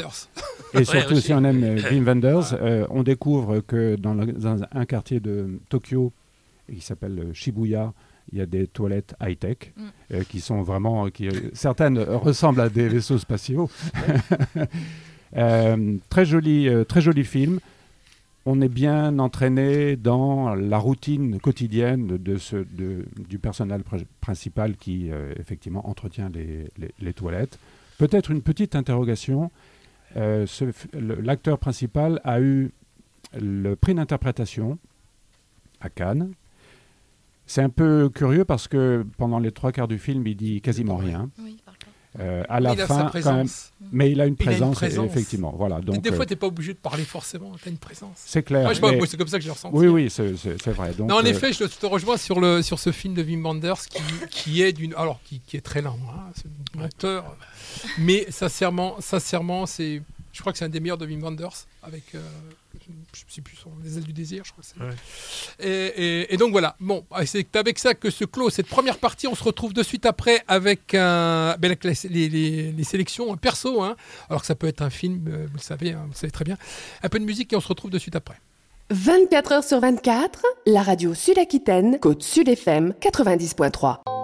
Et Ouais, surtout aussi. si on aime euh, Wim Wenders, euh, on découvre que dans, le- dans un quartier de Tokyo, qui s'appelle euh, Shibuya, il y a des toilettes high-tech Mm. euh, qui sont vraiment... Qui, euh, certaines ressemblent à des vaisseaux spatiaux. Euh, très, joli, euh, très joli film. On est bien entraîné dans la routine quotidienne de ce, de- du personnel pr- principal qui, effectivement, entretient les, les- les toilettes. Peut-être une petite interrogation. L'acteur principal a eu le prix d'interprétation à Cannes. C'est un peu curieux parce que pendant les trois quarts du film, il dit quasiment rien. Oui. Euh, à Mais la il a fin, quand présence. même, mais il a une Il a une présence, effectivement. Voilà, donc des fois, euh, tu n'es pas obligé de parler forcément. Tu as une présence. c'est clair. Moi, je mais- moi, c'est comme ça que j'ai ressenti. Oui, oui, c'est vrai. Donc, non, en euh, effet, je te, je te rejoins sur, le, sur ce film de Wim Wenders qui, qui est d'une. Alors, qui, qui est très lent, hein, c'est un auteur. Mais sincèrement, sincèrement c'est. Je crois que c'est un des meilleurs de Wim Wenders, avec, euh, je ne sais plus son, Les ailes du désir, je crois que c'est. Ouais. Et, et- et donc voilà, bon, ah, c'est avec ça que se clôt cette première partie. On se retrouve de suite après avec, un, ben, avec les, les- les- les sélections perso, hein. alors que ça peut être un film, euh, vous le savez, hein, vous le savez très bien. Un peu de musique et on se retrouve de suite après. 24 heures sur 24, la radio Sud-Aquitaine, Côte Sud FM 90.3.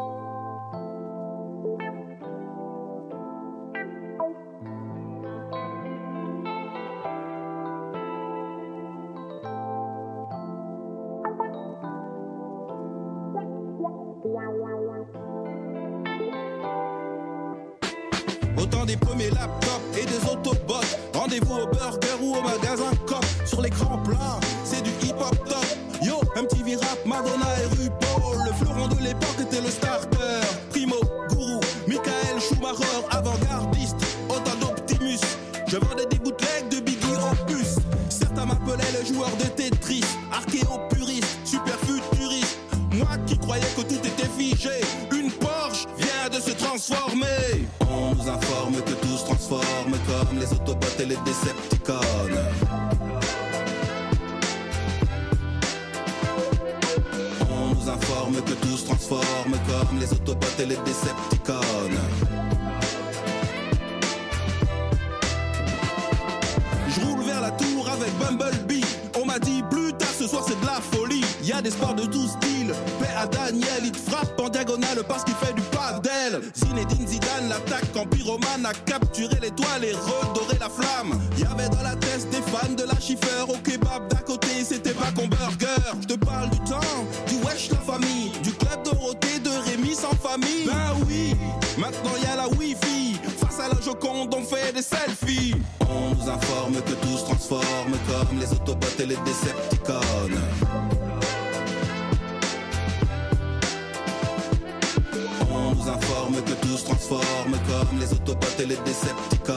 transforme comme les Autobots et les Decepticons.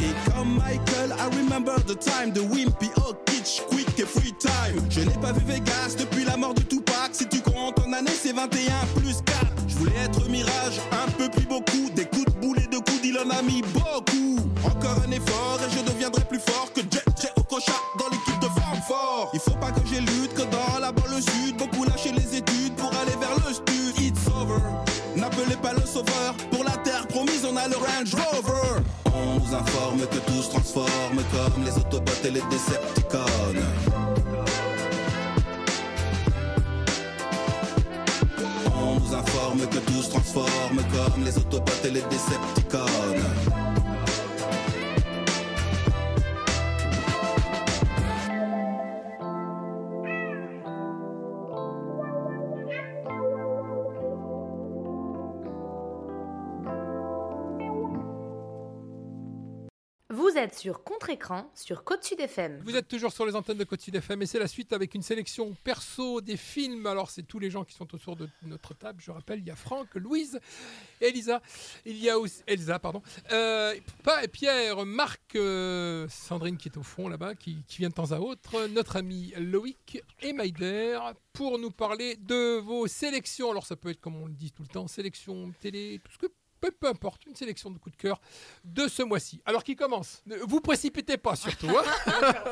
Et comme Michael, I remember the time de Wimpy, oh kitsch, quick et free time. Je n'ai pas vu Vegas depuis la mort de Tupac. Si tu comptes en année, c'est 21 plus 4. Je voulais être Mirage, un peu plus beaucoup. Des coups de boulet de coups, il en a mis beaucoup. Encore un effort et je deviendrai plus fort que Jet Jet Okocha dans l'équipe Pour la terre promise, on a le Range Rover. On nous informe que tout se transforme comme les Autobots et les Decepticons. On nous informe que tout se transforme comme les Autobots et les Decepticons. Êtes sur Contre-Écran sur Côte Sud FM. Vous êtes toujours sur les antennes de Côte Sud FM et c'est la suite avec une sélection perso des films. Alors, c'est tous les gens qui sont autour de notre table. Je rappelle, il y a Franck, Louise, Elisa. Il y a aussi Elsa, pardon. Euh, Pierre, Marc, euh, Sandrine qui est au fond là-bas, qui, qui vient de temps à autre. Notre ami Loïc et Maïder pour nous parler de vos sélections. Alors, ça peut être, comme on le dit tout le temps, sélection télé, tout ce que peu, peu importe, une sélection de coups de cœur de ce mois-ci. Alors qui commence? Ne Vous précipitez pas surtout. hein.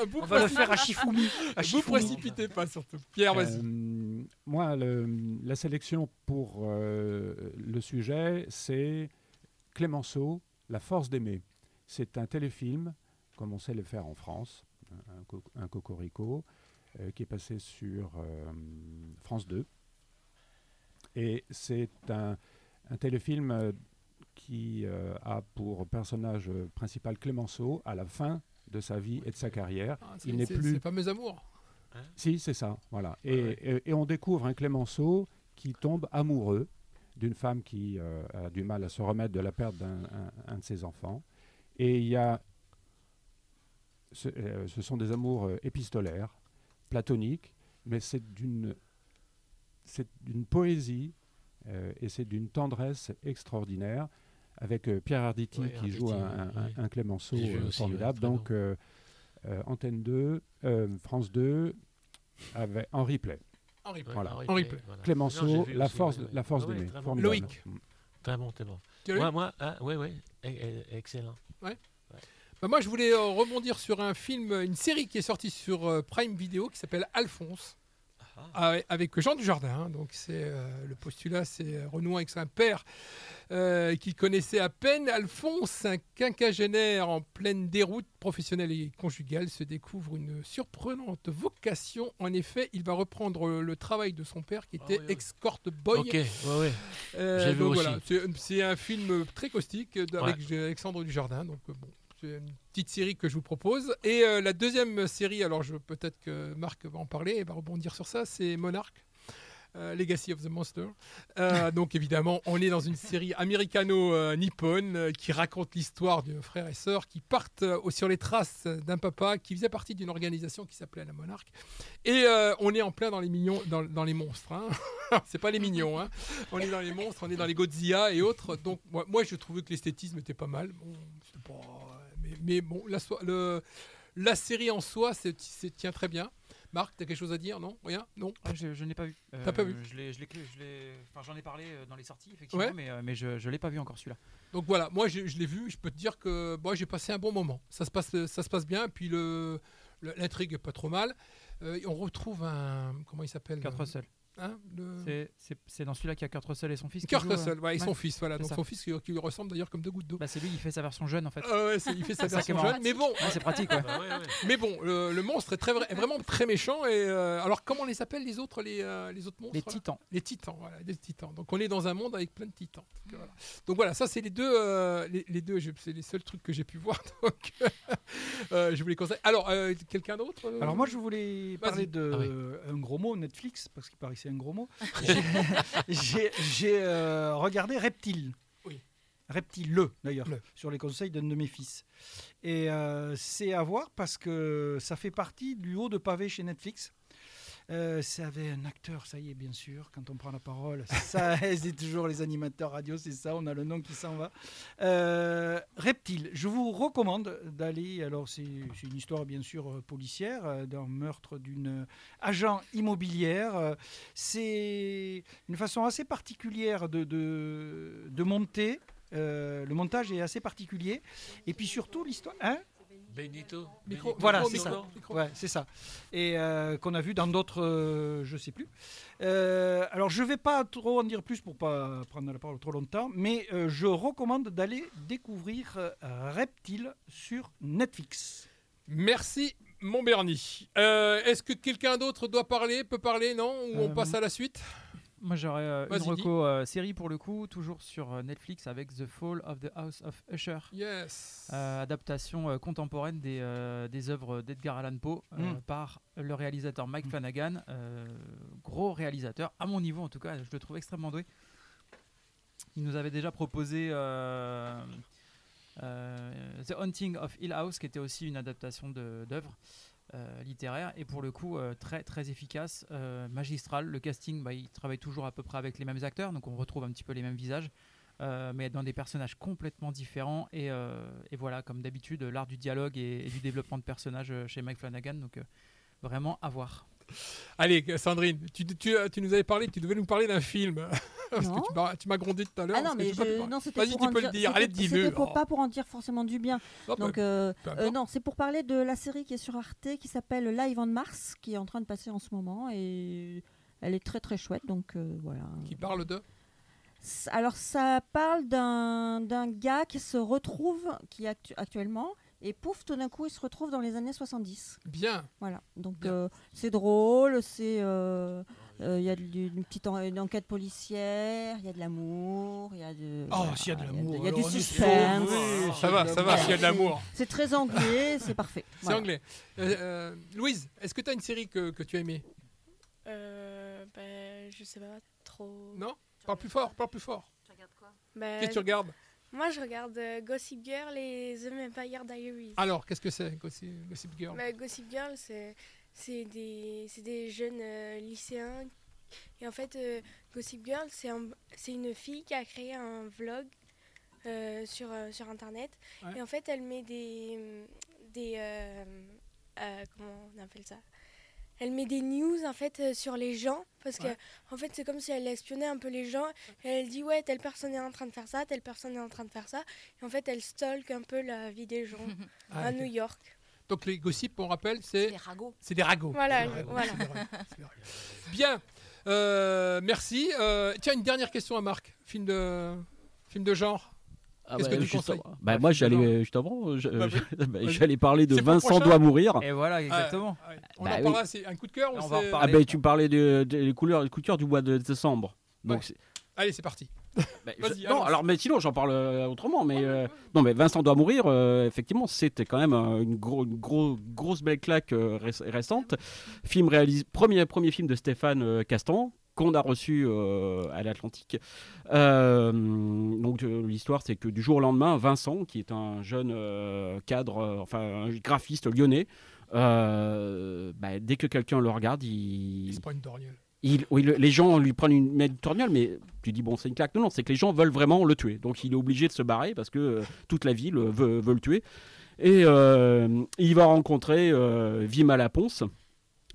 Vous On va le précipitez- faire à Shifumi. À Vous Shifumi. précipitez pas surtout. Pierre, vas-y. Euh, moi, le- la sélection pour euh, le sujet, c'est Clémenceau, La force d'aimer. C'est un téléfilm, comme on sait le faire en France, un, co- un cocorico, euh, qui est passé sur euh, France 2. Et c'est un, un téléfilm euh, qui euh, a pour personnage euh, principal Clémenceau à la fin de sa vie et de sa carrière. Ah, c'est- Il n'est c'est- plus c'est fameux amour. si, c'est ça, voilà. Et, ouais. et- et on découvre un Clémenceau qui tombe amoureux d'une femme qui euh, a du mal à se remettre de la perte d'un un- un de ses enfants. Et il y a... Ce, euh, ce sont des amours euh, épistolaires, platoniques, mais c'est d'une c'est d'une poésie euh, et c'est d'une tendresse extraordinaire avec euh, Pierre Arditi Oui, qui joue Arditi, un, un- oui. un Clémenceau euh, aussi, formidable. ouais, Donc euh, Antenne 2, euh, France 2, avec, en replay. En replay. Voilà. En replay, voilà. Clémenceau, Non, la aussi, force, ouais, ouais. la force Ouais, ouais, d'aimer. très bon. formidable. Loïc. Très bon, très bon. Moi, moi, ah, oui, oui, e- e- excellent. Ouais. Bah, moi, je voulais euh, rebondir sur un film, une série qui est sortie sur euh, Prime Video qui s'appelle Alphonse. Ah ouais, avec Jean Dujardin, hein. donc c'est euh, le postulat, c'est euh, renouant avec son père euh, qu'il connaissait à peine. Alphonse, un quinquagénaire en pleine déroute professionnelle et conjugale, se découvre une surprenante vocation. En effet, il va reprendre le travail de son père qui était escort boy. Ok, ouais, ouais. Euh, vu donc aussi. voilà, c'est un film très caustique avec Ouais. Alexandre Dujardin. Donc bon, une petite série que je vous propose. Et euh, la deuxième série, alors peut-être que Marc va en parler et va rebondir sur ça, c'est Monarch. euh, Legacy of the Monster. Euh, donc évidemment, on est dans une série américano-nippone euh, qui raconte l'histoire de frères et sœurs qui partent euh, sur les traces d'un papa qui faisait partie d'une organisation qui s'appelait la Monarque. Et euh, on est en plein dans les mignons, dans, dans les monstres. Hein. C'est pas les mignons. Hein. On est dans les monstres, on est dans les Godzilla et autres. Donc moi, moi, je trouvais que l'esthétisme était pas mal. Bon, c'était pas- mais, bon, la, so- le- la série en soi, c'est- tient très bien. Marc, t'as quelque chose à dire Non? Rien? Non? Ah, je, je n'ai pas vu. T'as pas Euh, vu? Je l'ai, je j'en ai parlé euh, dans les sorties effectivement, Ouais. mais, euh, mais je, je l'ai pas vu encore celui-là. Donc voilà, moi je, je l'ai vu, je peux te dire que moi j'ai passé un bon moment. Ça se passe, ça se passe bien, puis le, l'intrigue est pas trop mal. Euh, on retrouve un comment il s'appelle? Kurt euh, Russell. Hein, le- C'est, dans celui-là qu'il y a Kurt Russell et son fils. qui Kurt jouent, Russell, euh, ouais, et son ouais, fils, voilà. Donc ça. son fils qui, qui lui ressemble d'ailleurs comme deux gouttes d'eau. Bah, c'est lui, il fait sa version jeune en fait. Ah ouais, c'est- il fait sa qui version jeune, mais bon, Ouais, c'est pratique. Ouais. Mais bon, le, le monstre est, très, vrai- est vraiment très méchant. Et euh, alors, comment on les appelle les autres, les, euh, les autres monstres Les titans. Les titans, voilà, les titans. Donc, on est dans un monde avec plein de titans. Donc, voilà, Donc, voilà, ça, c'est les deux, euh, les, les deux, c'est les seuls trucs que j'ai pu voir. Donc, euh, je vous les conseille. Alors, euh, quelqu'un d'autre euh, Alors moi je voulais parler de Ah oui. euh, gros mot Netflix parce qu'il paraît que c'est un gros mot. J'ai, euh, regardé Reptile. Oui. Reptile le d'ailleurs sur les conseils d'un de mes fils. Et euh, c'est à voir parce que ça fait partie du haut de pavé chez Netflix. Euh, c'est avec un acteur, ça y est, bien sûr, quand on prend la parole. Ça, c'est toujours les animateurs radio, c'est ça, on a le nom qui s'en va. Euh, Reptile, je vous recommande d'aller. Alors, c'est une histoire, bien sûr, euh, policière, euh, d'un meurtre d'une euh, agent immobilière. Euh, C'est une façon assez particulière de, de, de monter. Euh, le montage est assez particulier. Et puis surtout, l'histoire. Hein Benito. Micro- Benito. voilà, micro, c'est ça. Ouais, c'est ça. Et euh, qu'on a vu dans d'autres, euh, je sais plus. Euh, alors, je vais pas trop en dire plus pour pas prendre la parole trop longtemps, mais euh, je recommande d'aller découvrir euh, Reptile sur Netflix. Merci, mon Bernie. Euh, Est-ce que quelqu'un d'autre doit parler, peut parler, non? Ou on passe à la suite? Moi j'aurais euh, une reco euh, série pour le coup, toujours sur euh, Netflix avec The Fall of the House of Usher. Yes. Euh, adaptation contemporaine des, des œuvres d'Edgar Allan Poe Mm. par le réalisateur Mike Flanagan. euh, gros réalisateur, à mon niveau en tout cas, je le trouve extrêmement doué. Il nous avait déjà proposé The Haunting of Hill House, qui était aussi une adaptation d'œuvres euh, littéraires, et pour le coup euh, très très efficace, euh, magistral. Le casting, bah, il travaille toujours à peu près avec les mêmes acteurs, donc on retrouve un petit peu les mêmes visages. mais dans des personnages complètement différents et, et voilà comme d'habitude l'art du dialogue et, du développement de personnages chez Mike Flanagan donc vraiment à voir Allez, Sandrine, tu, tu- tu nous avais parlé, tu devais nous parler d'un film. Parce Non. que tu m'as- grondé tout à l'heure. Ah non, mais je- non, c'était Vas-y, tu peux le dire. Allez, dis-le. C'était pour- Oh. pas pour en dire forcément du bien. Non, Donc, bah, euh, euh, non, c'est pour parler de la série qui est sur Arte qui s'appelle Live on Mars, qui est en train de passer en ce moment et elle est très très chouette. Donc euh, voilà. Qui parle de? Alors ça parle d'un gars qui se retrouve, qui actu- actuellement, et pouf, tout d'un coup, il se retrouve dans les années 70. Bien. Voilà, donc euh, c'est drôle, c'est euh, euh, il y a de- une petite en- une enquête policière, il y a de l'amour, il y a de Oh, s'il y a de l'amour, Il y a, alors du on est suspense. Ça va, ça va, s'il y a de l'amour. C'est c'est très anglais, c'est parfait. C'est Voilà. anglais. Euh, euh, Louise, est-ce que tu as une série que, que tu as aimée? Euh, ben, je sais pas trop. Non? Parle plus fort, parle plus fort. Tu regardes quoi? Ben, Qu'est-ce que tu regardes? Moi, je regarde euh, Gossip Girl et The Vampire Diaries. Alors, qu'est-ce que c'est, Gossip, Gossip Girl? Bah, Gossip Girl, c'est c'est des, c'est des jeunes euh, lycéens. Et en fait, euh, Gossip Girl, c'est un- c'est une fille qui a créé un vlog sur, sur Internet. Ouais. Et en fait, elle met des... des comment on appelle ça? Elle met des news en fait euh, sur les gens parce Ouais. que en fait c'est comme si elle espionnait un peu les gens. Et elle dit ouais telle personne est en train de faire ça, telle personne est en train de faire ça. Et en fait elle stalk un peu la vie des gens Ah, à ok. New York. Donc les gossips, on rappelle, c'est. des ragots. C'est des ragots. Voilà, C'est des ragots, voilà. des ragots. Bien. Euh, merci. Euh, tiens, une dernière question à Marc. Film de, film de genre. Ah Qu'est-ce bah, que tu juste conseilles avant- bah, moi, j'allais juste avant, je- Bah bah, j'allais parler de Vincent doit mourir. Et voilà, exactement. Ah. On Bah en oui. parlera, c'est un coup de cœur ou On va en c'est- reparler. Ah ben tu parlais de- des couleurs, des coutures du mois de décembre. Donc Ouais. Allez, c'est parti. bah, Vas-y, je- non, alors mais sinon j'en parle euh, autrement. Mais euh, non, mais Vincent doit mourir. euh, effectivement, c'était quand même euh, une, gros, une gros- grosse belle claque euh, réc- récente. Film réalisé, premier premier film de Stéphane euh, Castan qu'on a reçu euh, à l'Atlantique. Euh, donc euh, l'histoire, c'est que du jour au lendemain, Vincent, qui est un jeune cadre, enfin un graphiste lyonnais, bah, dès que quelqu'un le regarde, il, Il se prend une torgnole. il- oui, le- les gens lui prennent une, une torgnole, mais tu dis bon, c'est une claque. Non, non, c'est que les gens veulent vraiment le tuer. Donc il est obligé de se barrer parce que toute la ville veut, veut le tuer. Et il va rencontrer Vima Laponce.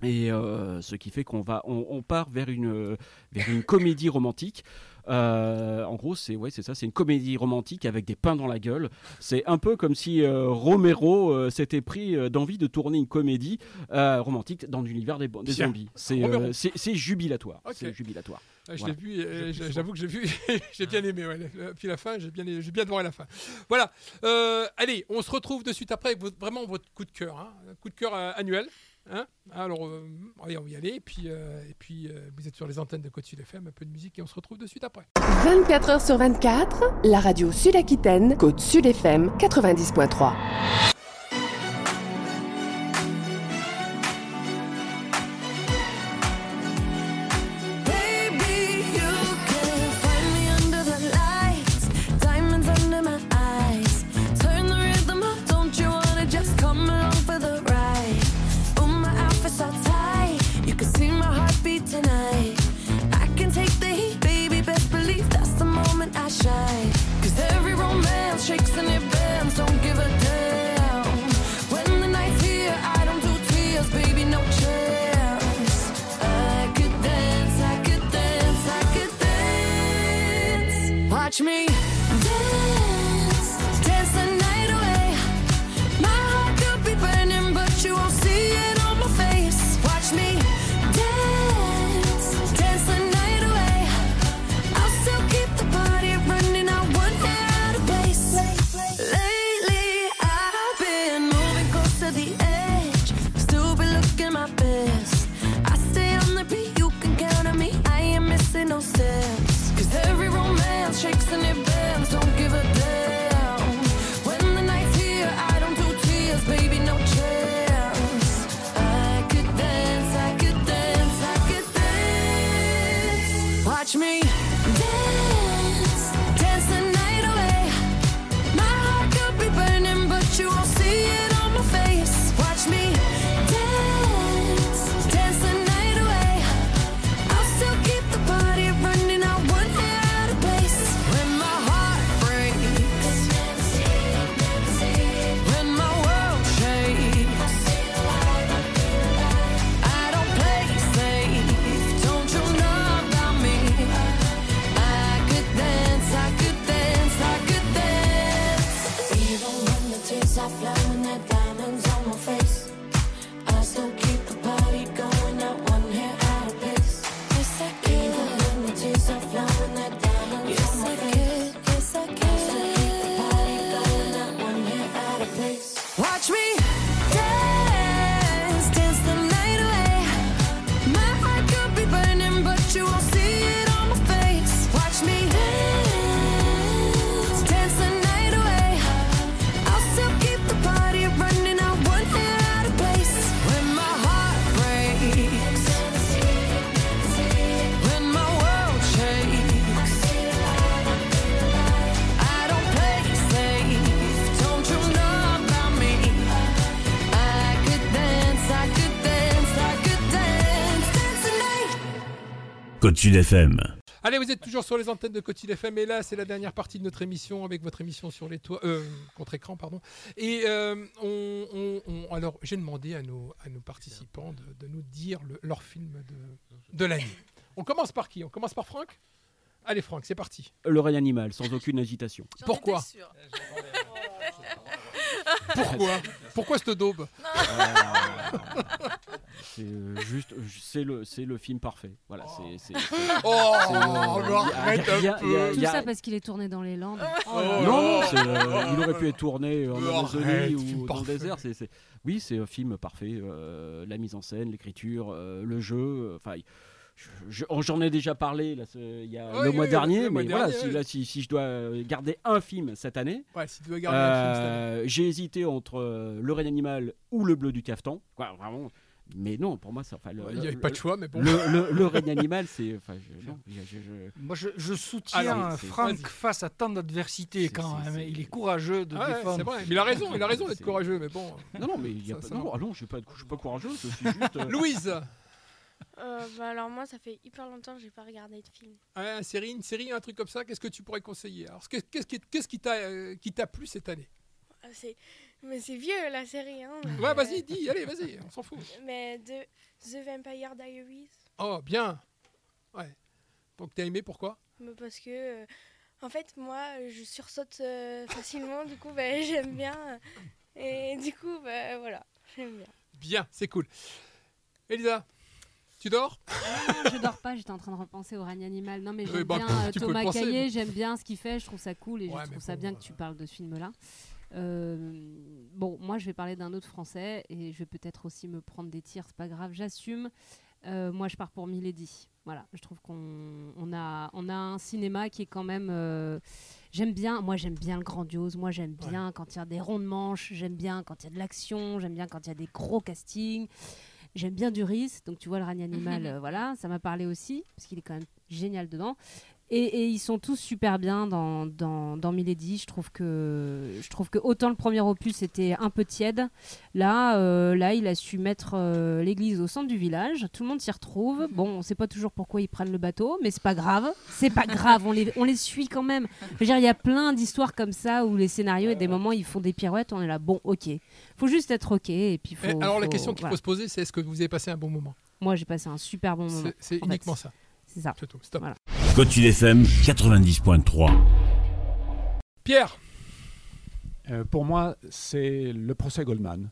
Et euh, ce qui fait qu'on va, on, on part vers une, vers une comédie romantique. Euh, en gros, c'est ouais, c'est ça, c'est une comédie romantique avec des pains dans la gueule. C'est un peu comme si euh, Romero s'était pris d'envie de tourner une comédie romantique dans l'univers des, des zombies. C'est jubilatoire. C'est jubilatoire. Ah, je Voilà. l'ai vu, j'avoue que j'ai vu, j'ai bien aimé. ouais, Puis la fin, j'ai bien, j'ai bien adoré la fin. Voilà. Allez, on se retrouve de suite après avec votre- vraiment votre coup de cœur, hein, un coup de cœur annuel. Hein. Alors, euh, allez, on va y aller. Et puis, euh, et puis euh, vous êtes sur les antennes de Côte Sud FM, un peu de musique, et on se retrouve de suite après. 24 heures sur 24, la radio Sud-Aquitaine, Côte Sud FM 90.3. touch me. Sud FM. Allez, vous êtes toujours sur les antennes de Côte FM et là, c'est la dernière partie de notre émission avec votre émission sur les toits, euh, contre écran, pardon. Et euh, on, on- on- alors, j'ai demandé à nos, à nos participants de, de nous dire le- leur film de, de l'année. On commence par qui? On commence par Franck? Allez, Franck, c'est parti. L'oreille animale, sans aucune agitation. Pourquoi? Pourquoi Pourquoi cette daube C'est euh, juste, c'est le, c'est le film parfait. Voilà, c'est. c'est- c'est- Oh, euh, arrête un peu. Tout y a- ça parce qu'il est tourné dans les Landes. Oh non, non, c'est, euh, il aurait pu être tourné en Amazonie arrête, film ou dans le parfait. désert. c'est- c'est- Oui, c'est un film parfait. euh, la mise en scène, l'écriture, euh, le jeu. euh, Enfin, je- je- oh, j'en ai déjà parlé là, ce- il y a Oui, le oui, mois oui, dernier, le mois mais voilà, dernier, si, là, si, si je dois garder un film cette année, Ouais, si euh, j'ai hésité entre euh, Le règne animal ou Le bleu du caftan. Quoi, vraiment. Mais non, pour moi, ça. Enfin, le- Ouais, il y le- avait pas de choix, mais bon. Le, le- le règne animal, c'est. Enfin, je, non, je- je- je- Moi, je, je soutiens Alors, c'est- Franck face à tant d'adversité quand même. Il est courageux de Ah ouais, défendre. c'est vrai, mais il a raison, il a raison d'être courageux, mais bon. Non, non, mais il y a Ça, pas. ça Non, va. ah non, je suis pas, je suis pas courageux. Je suis juste. euh, Louise Euh, bah alors moi, ça fait hyper longtemps que j'ai pas regardé de film. Ouais, une série, une série, un truc comme ça, qu'est-ce que tu pourrais conseiller? Alors, qu'est- qu'est-ce qui, qu'est-ce qui t'a, euh, qui t'a plu cette année? Ah, c'est... Mais c'est vieux la série. Hein, Ouais, euh, vas-y, dis, allez, vas-y, on s'en fout. Mais de The Vampire Diaries, Oh, bien. Ouais. Donc, t'as aimé, pourquoi? Mais parce que euh, en fait moi, je sursaute euh, facilement. du coup, bah, j'aime bien. Et du coup, bah, voilà, j'aime bien. Bien, c'est cool. Elisa, tu dors? Non, je dors pas, j'étais en train de repenser au règne animal. Non, mais j'aime bah, bien pff, euh, Thomas penser, Caillé, mais- j'aime bien ce qu'il fait, je trouve ça cool et Ouais, je trouve ça bon, bien que tu parles de ce film-là. Euh, bon, moi je vais parler d'un autre français et je vais peut-être aussi me prendre des tirs, c'est pas grave, j'assume. Euh, moi je pars pour Milady. Voilà, je trouve qu'on on a, on a un cinéma qui est quand même. euh, j'aime bien, moi j'aime bien le grandiose, moi j'aime bien quand il y a des ronds de manches, j'aime bien quand il y a de l'action, j'aime bien quand il y a des gros castings. J'aime bien Duris, donc tu vois le règne animal, euh, voilà, ça m'a parlé aussi, parce qu'il est quand même génial dedans. Et, et ils sont tous super bien dans, dans, dans Milady. Je trouve, que, je trouve que autant le premier opus était un peu tiède, là, euh, là il a su mettre euh, l'église au centre du village. Tout le monde s'y retrouve. Bon, on sait pas toujours pourquoi ils prennent le bateau, mais c'est pas grave. C'est pas grave, on les, on les suit quand même. Je veux dire, il y a plein d'histoires comme ça où les scénarios, et des moments, ils font des pirouettes. On est là, bon, ok. Faut juste être ok. Et puis faut, Eh, Alors, la question qu'il voilà. faut se poser, c'est est-ce que vous avez passé un bon moment? Moi, j'ai passé un super bon moment. C'est- C'est en uniquement fait. ça. C'est ça. C'est tout, stop. Voilà. Côte Sud FM 90.3. Pierre Euh, pour moi, c'est le procès Goldman,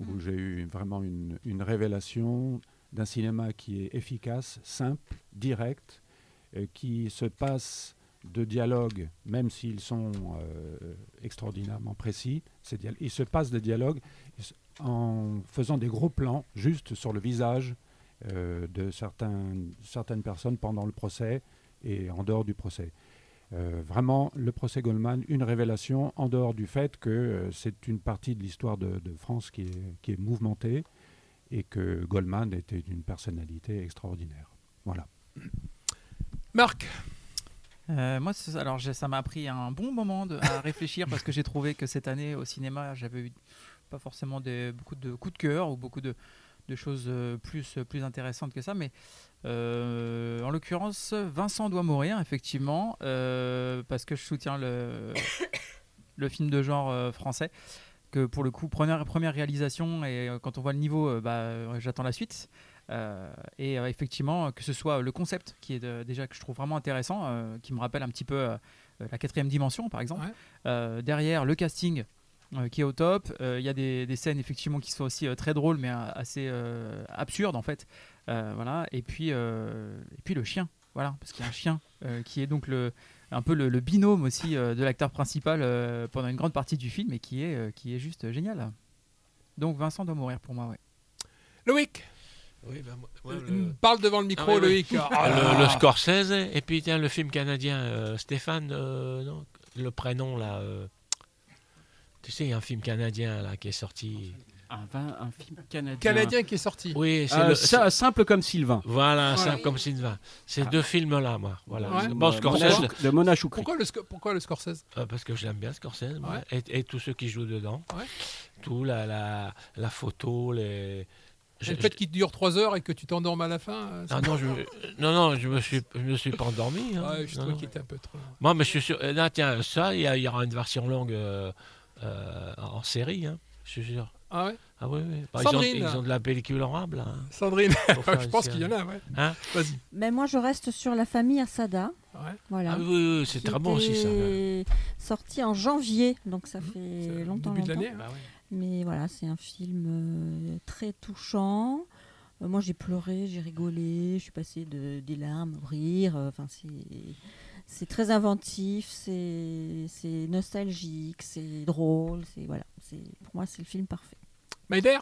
où j'ai eu vraiment une, une révélation d'un cinéma qui est efficace, simple, direct, euh, qui se passe de dialogues, même s'ils sont euh, extraordinairement précis, il se passe de dialogues en faisant des gros plans juste sur le visage euh, de certains, certaines personnes pendant le procès et en dehors du procès. Euh, vraiment, le procès Goldman, une révélation en dehors du fait que euh, c'est une partie de l'histoire de, de France qui est, qui est mouvementée et que Goldman était une personnalité extraordinaire. Voilà. Marc Euh, moi, alors ça m'a pris un bon moment de- à réfléchir parce que j'ai trouvé que cette année au cinéma, j'avais eu pas forcément des, beaucoup de coups de cœur ou beaucoup de, de choses euh, plus, plus intéressantes que ça. Mais euh, en l'occurrence, Vincent doit mourir, effectivement, euh, parce que je soutiens le, le film de genre euh, français. Que pour le coup, première, première réalisation, et euh, quand on voit le niveau, euh, bah, euh, j'attends la suite. Euh, et euh, effectivement, que ce soit le concept qui est de- déjà que je trouve vraiment intéressant, euh, qui me rappelle un petit peu euh, la quatrième dimension par exemple. Euh, derrière, le casting euh, qui est au top. Euh, Il y a des, des scènes effectivement qui sont aussi euh, très drôles, mais euh, assez euh, absurdes en fait. Euh, voilà. Et puis, euh, et puis le chien. Voilà, parce qu'il y a un chien euh, qui est donc le, un peu le, le binôme aussi euh, de l'acteur principal euh, pendant une grande partie du film et qui est, euh, qui est juste génial. Donc Vincent doit mourir pour moi, ouais. Loïc Oui, ben, moi- moi, Euh, le- Parle devant le micro, Ah oui, oui. Loïc. Ah le, le Scorsese, et puis tiens, le film canadien, euh, Stéphane, euh, non, le prénom là. Tu sais, il y a un film canadien là qui est sorti. Un, vin- un film canadien. Canadien qui est sorti. Oui, c'est Euh, le- simple comme Sylvain. Voilà, Ouais. simple comme Sylvain. Ces deux films-là, moi. Voilà. Ouais. Bon, Scorsese, de Mona Choukri. Pourquoi le, pourquoi le Scorsese? Euh, parce que j'aime bien Scorsese, moi, Ouais. et, et tous ceux qui jouent dedans. Ouais. Tout, la, la, la photo, les, Je- le fait qu'il dure 3 heures et que tu t'endormes à la fin. euh, Ah non, je, non, non, je me suis, je me suis pas endormi. hein. Ouais, je Non, trouvais qu'il était un peu trop. Moi, mais je suis sûr. euh, Là, tiens, ça, il y, aura une version longue euh, euh, en série, hein, je suis sûr. Ah ouais? Ah oui, oui. Bah, ils, ont, Sandrine. ils ont de la pellicule en rab, là. hein. Sandrine, je pense qu'il y en a, ouais. Hein Vas-y. Mais moi, je reste sur la famille Asada. Voilà. Ah oui, oui, oui, c'est très bon aussi, ça. Sorti en janvier, donc ça fait longtemps. début de longtemps. l'année, hein. Bah ouais. Mais voilà, c'est un film euh, très touchant. Euh, moi, j'ai pleuré, j'ai rigolé, je suis passée de, des larmes au rire. euh, Enfin, c'est c'est très inventif, c'est nostalgique, c'est drôle. C'est voilà, c'est pour moi, c'est le film parfait. Maïder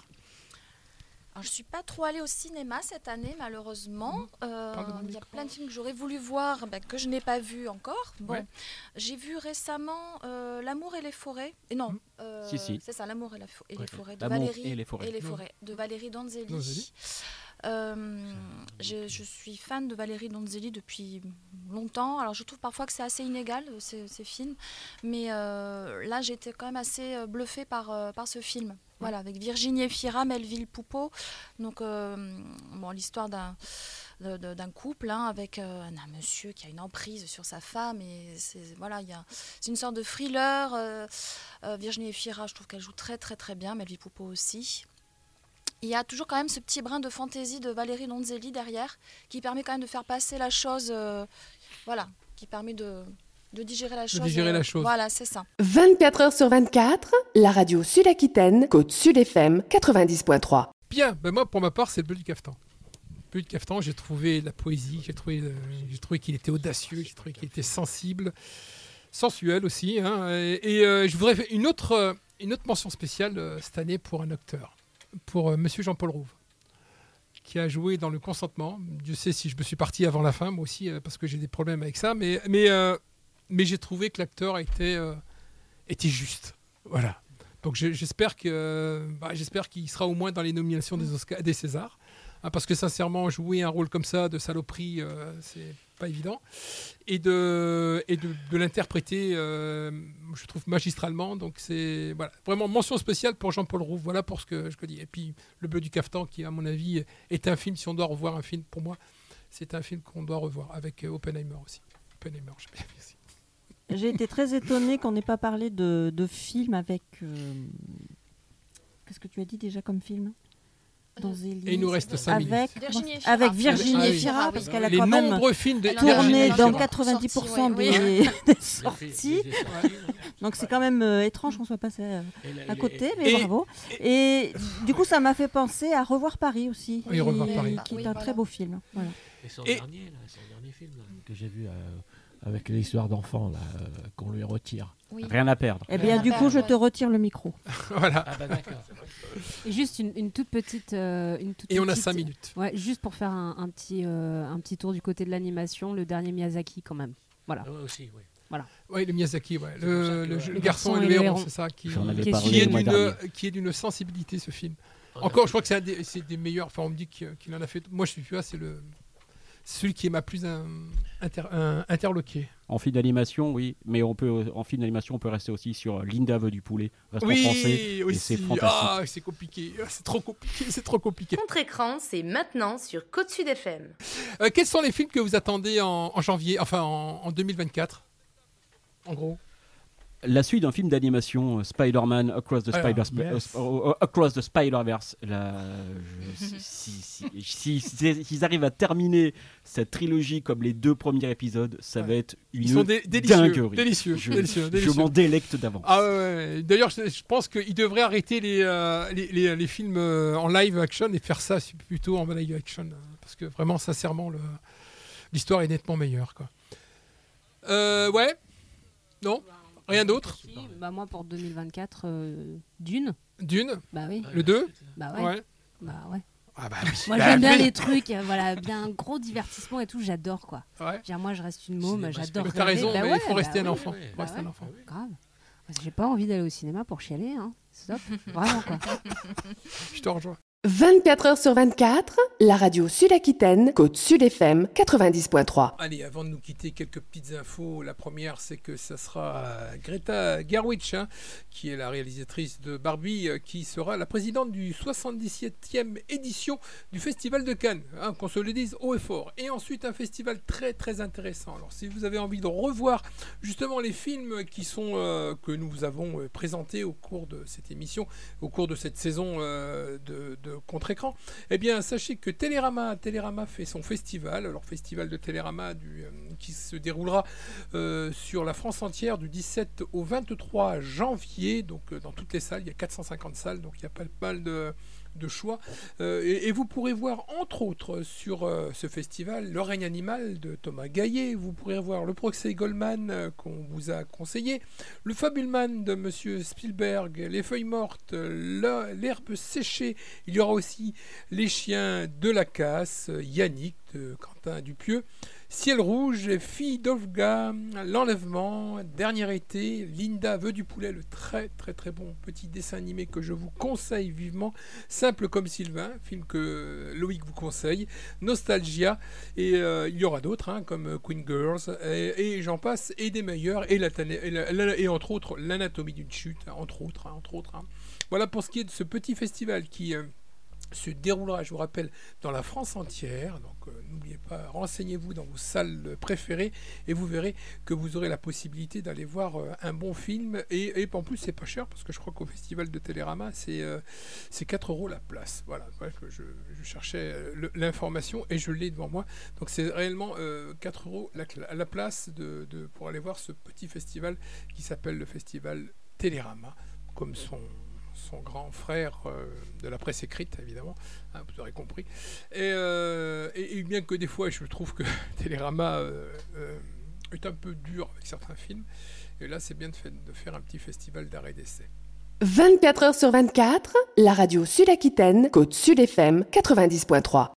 Alors, je suis pas trop allée au cinéma cette année, malheureusement. Euh, dans le il y a plein de films que j'aurais voulu voir, ben, que je n'ai pas vus encore. Bon, Ouais. j'ai vu récemment euh, L'amour et les forêts. Et non, euh, Si, si. c'est ça, L'amour et, la fo- et Ouais. les forêts de L'amour Valérie et les forêts. et Mm. forêts de Valérie Donzelli. Donzelli. Euh, je, suis fan de Valérie Donzelli depuis longtemps. Alors je trouve parfois que c'est assez inégal euh, ces, films, mais euh, là j'étais quand même assez euh, bluffée par, par ce film. Voilà, avec Virginie Efira, Melville Poupeau. Donc bon, l'histoire d'un d'un couple hein, avec un, monsieur qui a une emprise sur sa femme et c'est voilà il c'est une sorte de thriller. Virginie Efira, je trouve qu'elle joue très très très bien, Melville Poupeau aussi. Il y a toujours quand même ce petit brin de fantaisie de Valérie Donzelli derrière, qui permet quand même de faire passer la chose, euh, voilà, qui permet de, de digérer la chose. digérer euh, la chose. Voilà, c'est ça. 24 heures sur 24, la radio Sud-Aquitaine, Côte Sud FM 90.3. Bien, ben moi pour ma part c'est le bleu du cafetan. Le bleu du cafetan, j'ai trouvé la poésie, j'ai trouvé, euh, j'ai trouvé qu'il était audacieux, j'ai trouvé qu'il était sensible, sensuel aussi. hein, et et, euh, je voudrais faire une autre, une autre mention spéciale euh, cette année pour un acteur, pour euh, Monsieur Jean-Paul Rouve, qui a joué dans Le Consentement. Dieu sait si je me suis parti avant la fin, moi aussi, euh, parce que j'ai des problèmes avec ça, mais, mais, euh, j'ai trouvé que l'acteur était, était juste. Voilà. Donc je- j'espère que bah, j'espère qu'il sera au moins dans les nominations des Oscars, des Césars, Hein, parce que sincèrement jouer un rôle comme ça de saloperie, c'est pas évident, et de et de, l'interpréter, euh, je trouve magistralement. Donc c'est voilà vraiment mention spéciale pour Jean-Paul Rouve. Voilà pour ce que je dis. Et puis Le Bleu du Cafetan, qui à mon avis est un film. Si on doit revoir un film, pour moi, c'est un film qu'on doit revoir avec euh, Oppenheimer aussi. Oppenheimer. J'ai été très étonnée qu'on n'ait pas parlé de, de film avec. euh, Qu'est-ce que tu as dit déjà comme film? Et il nous reste cinq avec, minutes. Virginie Efira. Avec Virginie Ah. Efira, Ah oui. parce qu'elle a Les quand même tourné Virginie dans Efira. 90% Sorties, des, oui. des sorties. Donc c'est quand même euh, étrange qu'on soit passé euh, à côté, mais Et- bravo. Et du coup, ça m'a fait penser à Revoir Paris aussi, Oui, Revoir qui- Paris. qui est Oui, un voilà. très beau film. Voilà. Et son Et- dernier, là, son dernier film là, que j'ai vu euh, avec l'histoire d'enfant là, euh, qu'on lui retire. Oui. Rien à perdre. Eh bien, du coup, je ouais. te retire le micro. voilà. Ah bah. Et juste une, une toute petite. euh, une toute Et on a cinq minutes. Ouais, juste pour faire un, un petit, euh, un petit tour du côté de l'animation, le dernier Miyazaki quand même. Voilà. Ah aussi, oui. Oui, le Miyazaki, ouais. Le, garçon et le héron, c'est ça, qui, Qui est qui est d'une dernier. qui est d'une sensibilité ce film. Encore, je crois que c'est un des, c'est des meilleurs. Enfin, on me dit qu'il en a fait. Moi, je suis là, c'est le celui qui m'a plus un, inter- un- interloqué. En film d'animation, oui, mais on peut en film d'animation, on peut rester aussi sur Linda veut du poulet, reste en Oui, français, aussi. c'est fantastique. Ah, c'est compliqué. Ah, C'est trop compliqué. C'est trop compliqué. Contre-écran, c'est maintenant sur Côte Sud FM. Euh, quels sont les films que vous attendez en, en janvier, enfin en, en 2024 En gros. La suite d'un film d'animation, euh, Spider-Man Across the, Alors, Spider euh, euh, Across the Spider-Verse. S'ils arrivent à terminer cette trilogie comme les deux premiers épisodes, ça va être une Ils sont dé- délicieux, dinguerie. délicieux, Je, m'en délecte d'avance. Ah. D'ailleurs, je, pense qu'ils devraient arrêter les, films en live action et faire ça plutôt en live action. euh, Parce que vraiment, sincèrement, l'histoire est nettement meilleure. Quoi. Ouais Non? Rien d'autre Si, bah moi pour 2024, euh, Dune. Dune Bah oui. Le 2 Bah ouais. Ouais. Bah ouais. Ah bah. Moi Bah j'aime bien les trucs, euh, voilà, bien gros divertissement et tout, j'adore quoi. Ouais. Je veux dire, moi je reste une môme, j'adore. T'as raison, Bah mais il ouais, faut rester bah un oui. enfant. Faut rester Bah un enfant. Grave. J'ai pas envie d'aller au cinéma pour chialer, hein. Stop. Vraiment quoi. Je te rejoins. 24 heures sur 24, la radio Sud-Aquitaine, Côte Sud FM 90.3. Allez, avant de nous quitter, quelques petites infos. La première, c'est que ça sera Greta Gerwig, hein, qui est la réalisatrice de Barbie, euh, qui sera la présidente du 77e édition du Festival de Cannes. hein, Qu'on se le dise haut et fort. Et ensuite, un festival très très intéressant. Alors, si vous avez envie de revoir justement les films qui sont euh, que nous avons euh, présentés au cours de cette émission, au cours de cette saison de, de contre-écran, eh bien, sachez que Télérama, Télérama fait son festival, alors festival de Télérama euh, qui se déroulera euh, sur la France entière du 17 au 23 janvier, donc euh, dans toutes les salles, il y a 450 salles, donc il y a pas mal de de choix. Euh, et, vous pourrez voir, entre autres, sur euh, ce festival, Le règne animal de Thomas Gaillet. Vous pourrez voir Le procès Goldman euh, qu'on vous a conseillé. Le Fabulman de Monsieur Spielberg. Les feuilles mortes. L'herbe séchée. Il y aura aussi Les chiens de la casse. Yannick de Quentin Dupieux. Ciel rouge, Fille d'Olga, L'enlèvement, Dernier été, Linda veut du poulet, le très très très bon petit dessin animé que je vous conseille vivement, Simple comme Sylvain, film que Loïc vous conseille, Nostalgia, et euh, il y aura d'autres hein, comme Queen Girls, et, j'en passe, et des meilleurs, et, entre autres l'anatomie d'une chute, hein, entre autres, hein, entre autres. Voilà pour ce qui est de ce petit festival qui... euh, se déroulera, je vous rappelle, dans la France entière. Donc euh, n'oubliez pas, renseignez-vous dans vos salles préférées et vous verrez que vous aurez la possibilité d'aller voir euh, un bon film. Et, en plus, c'est pas cher parce que je crois qu'au festival de Télérama, c'est euh, c'est 4 euros la place. Voilà, je, cherchais euh, l'information et je l'ai devant moi. Donc c'est réellement euh, 4 euros la, place pour aller voir ce petit festival qui s'appelle le festival Télérama, comme son son grand frère euh, de la presse écrite, évidemment, hein, vous aurez compris. Et, euh, et- bien que des fois, je trouve que Télérama euh, est un peu dur avec certains films, et là, c'est bien de, fait- de faire un petit festival d'arrêt d'essai. 24 heures sur 24, la radio Sud-Aquitaine, Côte Sud FM 90.3.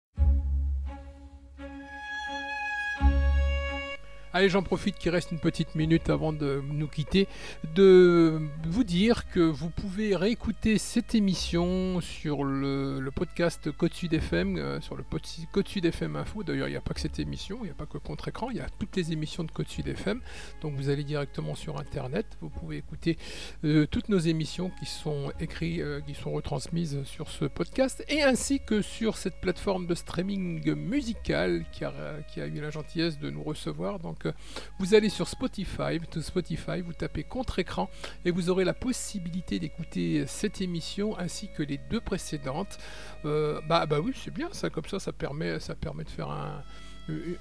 Allez, j'en profite qu'il reste une petite minute avant de nous quitter, de vous dire que vous pouvez réécouter cette émission sur le, podcast Côte Sud FM, euh, sur le Côte Sud FM Info. D'ailleurs, il n'y a pas que cette émission, il n'y a pas que Contre-Écran, il y a toutes les émissions de Côte Sud FM. Donc vous allez directement sur Internet, vous pouvez écouter euh, toutes nos émissions qui sont écrites, euh, qui sont retransmises sur ce podcast, et ainsi que sur cette plateforme de streaming musical qui a, eu la gentillesse de nous recevoir. Euh, vous allez sur Spotify, Spotify, vous tapez contre-écran et vous aurez la possibilité d'écouter cette émission ainsi que les deux précédentes. Euh, bah, bah oui, c'est bien ça, comme ça, ça permet, ça permet de faire un,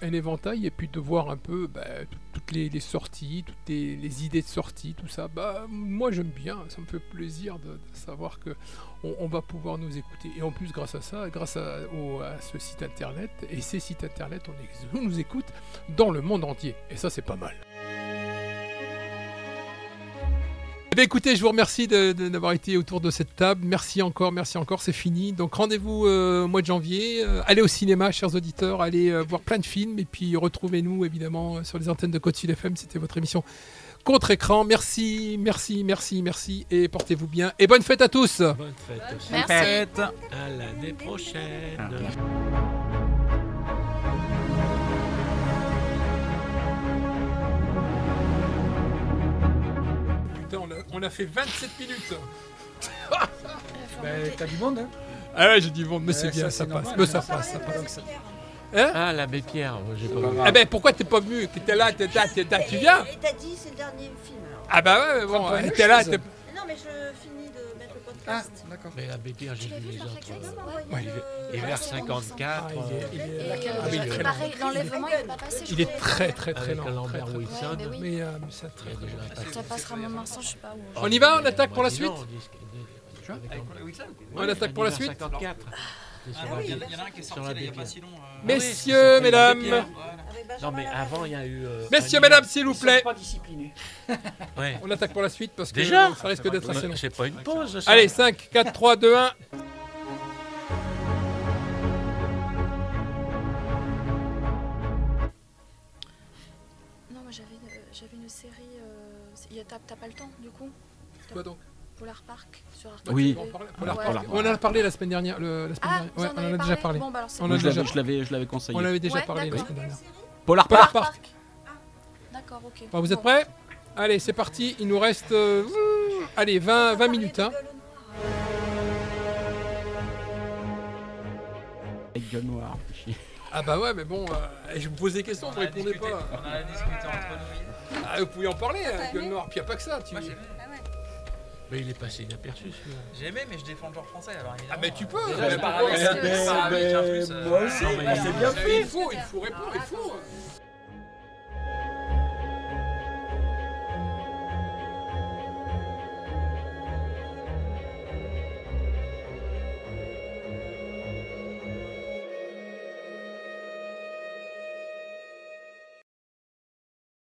un éventail et puis de voir un peu bah, tout- toutes les, sorties, toutes les, idées de sortie, tout ça. Bah, moi j'aime bien, ça me fait plaisir de, savoir que on, va pouvoir nous écouter. Et en plus, grâce à ça, grâce à, ce site internet et ces sites internet, on nous écoute dans le monde entier. Et ça, c'est pas mal. Bien, écoutez, je vous remercie de- de- d'avoir été autour de cette table. Merci encore, merci encore, c'est fini. Donc rendez-vous euh, au mois de janvier. Euh, allez au cinéma, chers auditeurs, allez euh, voir plein de films et puis retrouvez-nous évidemment sur les antennes de Côte Sud FM. C'était votre émission contre-écran. Merci, merci, merci, merci et portez-vous bien et bonne fête à tous. Bonne fête aussi. Merci. Fête. À l'année prochaine. Putain, on a, on a fait 27 minutes. Ben, T'as du monde, hein Ah ouais, j'ai dit bon, mais c'est bien, ça, passe, normal. mais ça passe, ça passe. Hein Ah, l'abbé Pierre, moi, j'ai pas vu. Eh ben pourquoi t'es pas venu? T'étais là, t'es là, t'es là, tu viens Et t'as dit c'est le dernier film alors. Ah bah ouais, mais bon, Prends pas une t'es là, chose. t'es... Non mais je finis de Ah, d'accord. Mais l'abbé Pierre, j'ai vu les autres. euh, Ouais, il est- Et vers 54. Ah, il est- il est- euh, l'enlèvement, il n'est pas passé. Il est très très très lent. Lambert très, très- Wilson. Ouais, mais oui. Mais, euh, mais ça très. Ça passera mon instant, je sais pas où. On y va, on attaque pour la suite on attaque pour la suite 54. C'est sur la oui, il y Bible. en a un qui est Sur sorti la il y a Bible. pas si long. Messieurs, mesdames. Non, mais avant, il y a eu. euh, Messieurs, un- mesdames, s'il vous plaît. Pas discipliné. Ouais. On attaque pour la suite parce que Déjà ça risque d'être assez long. C'est pas une pause, ça. Allez, 5, 4, 3, 2, 1. Non, moi j'avais une, j'avais une série. euh, c'est- y a- T'as t'as pas le temps du coup? Quoi donc? Polar Park sur Arte Oui. TV. Polar Ouais. Park. On en a parlé la semaine dernière. le- la semaine Ah, dernière. vous en Ouais, on en avez a déjà parlé. Bon, bah alors c'est On a je déjà l'avais- je l'avais je l'avais conseillé. On l'avait déjà Ouais, parlé la d'accord. semaine dernière. Polar Polar Park. Park. D'accord, ok. Bon, vous êtes prêts? Allez, c'est parti. Il nous reste euh, allez 20, 20 minutes. hein. Avec gueule noire. Ah bah ouais, mais bon, euh, je vous pose des questions, vous répondez pas. on en a discuté entre nous. Ah, vous pouvez en parler, hein, gueule noire. Puis y a pas que ça. Tu... Mais il est passé inaperçu celui-là. J'ai aimé, mais je défends le genre français alors évidemment. Ah mais tu peux. Déjà, euh, aussi. mais bah, il- c'est bien fait. Il faut, il faut répondre, il faut.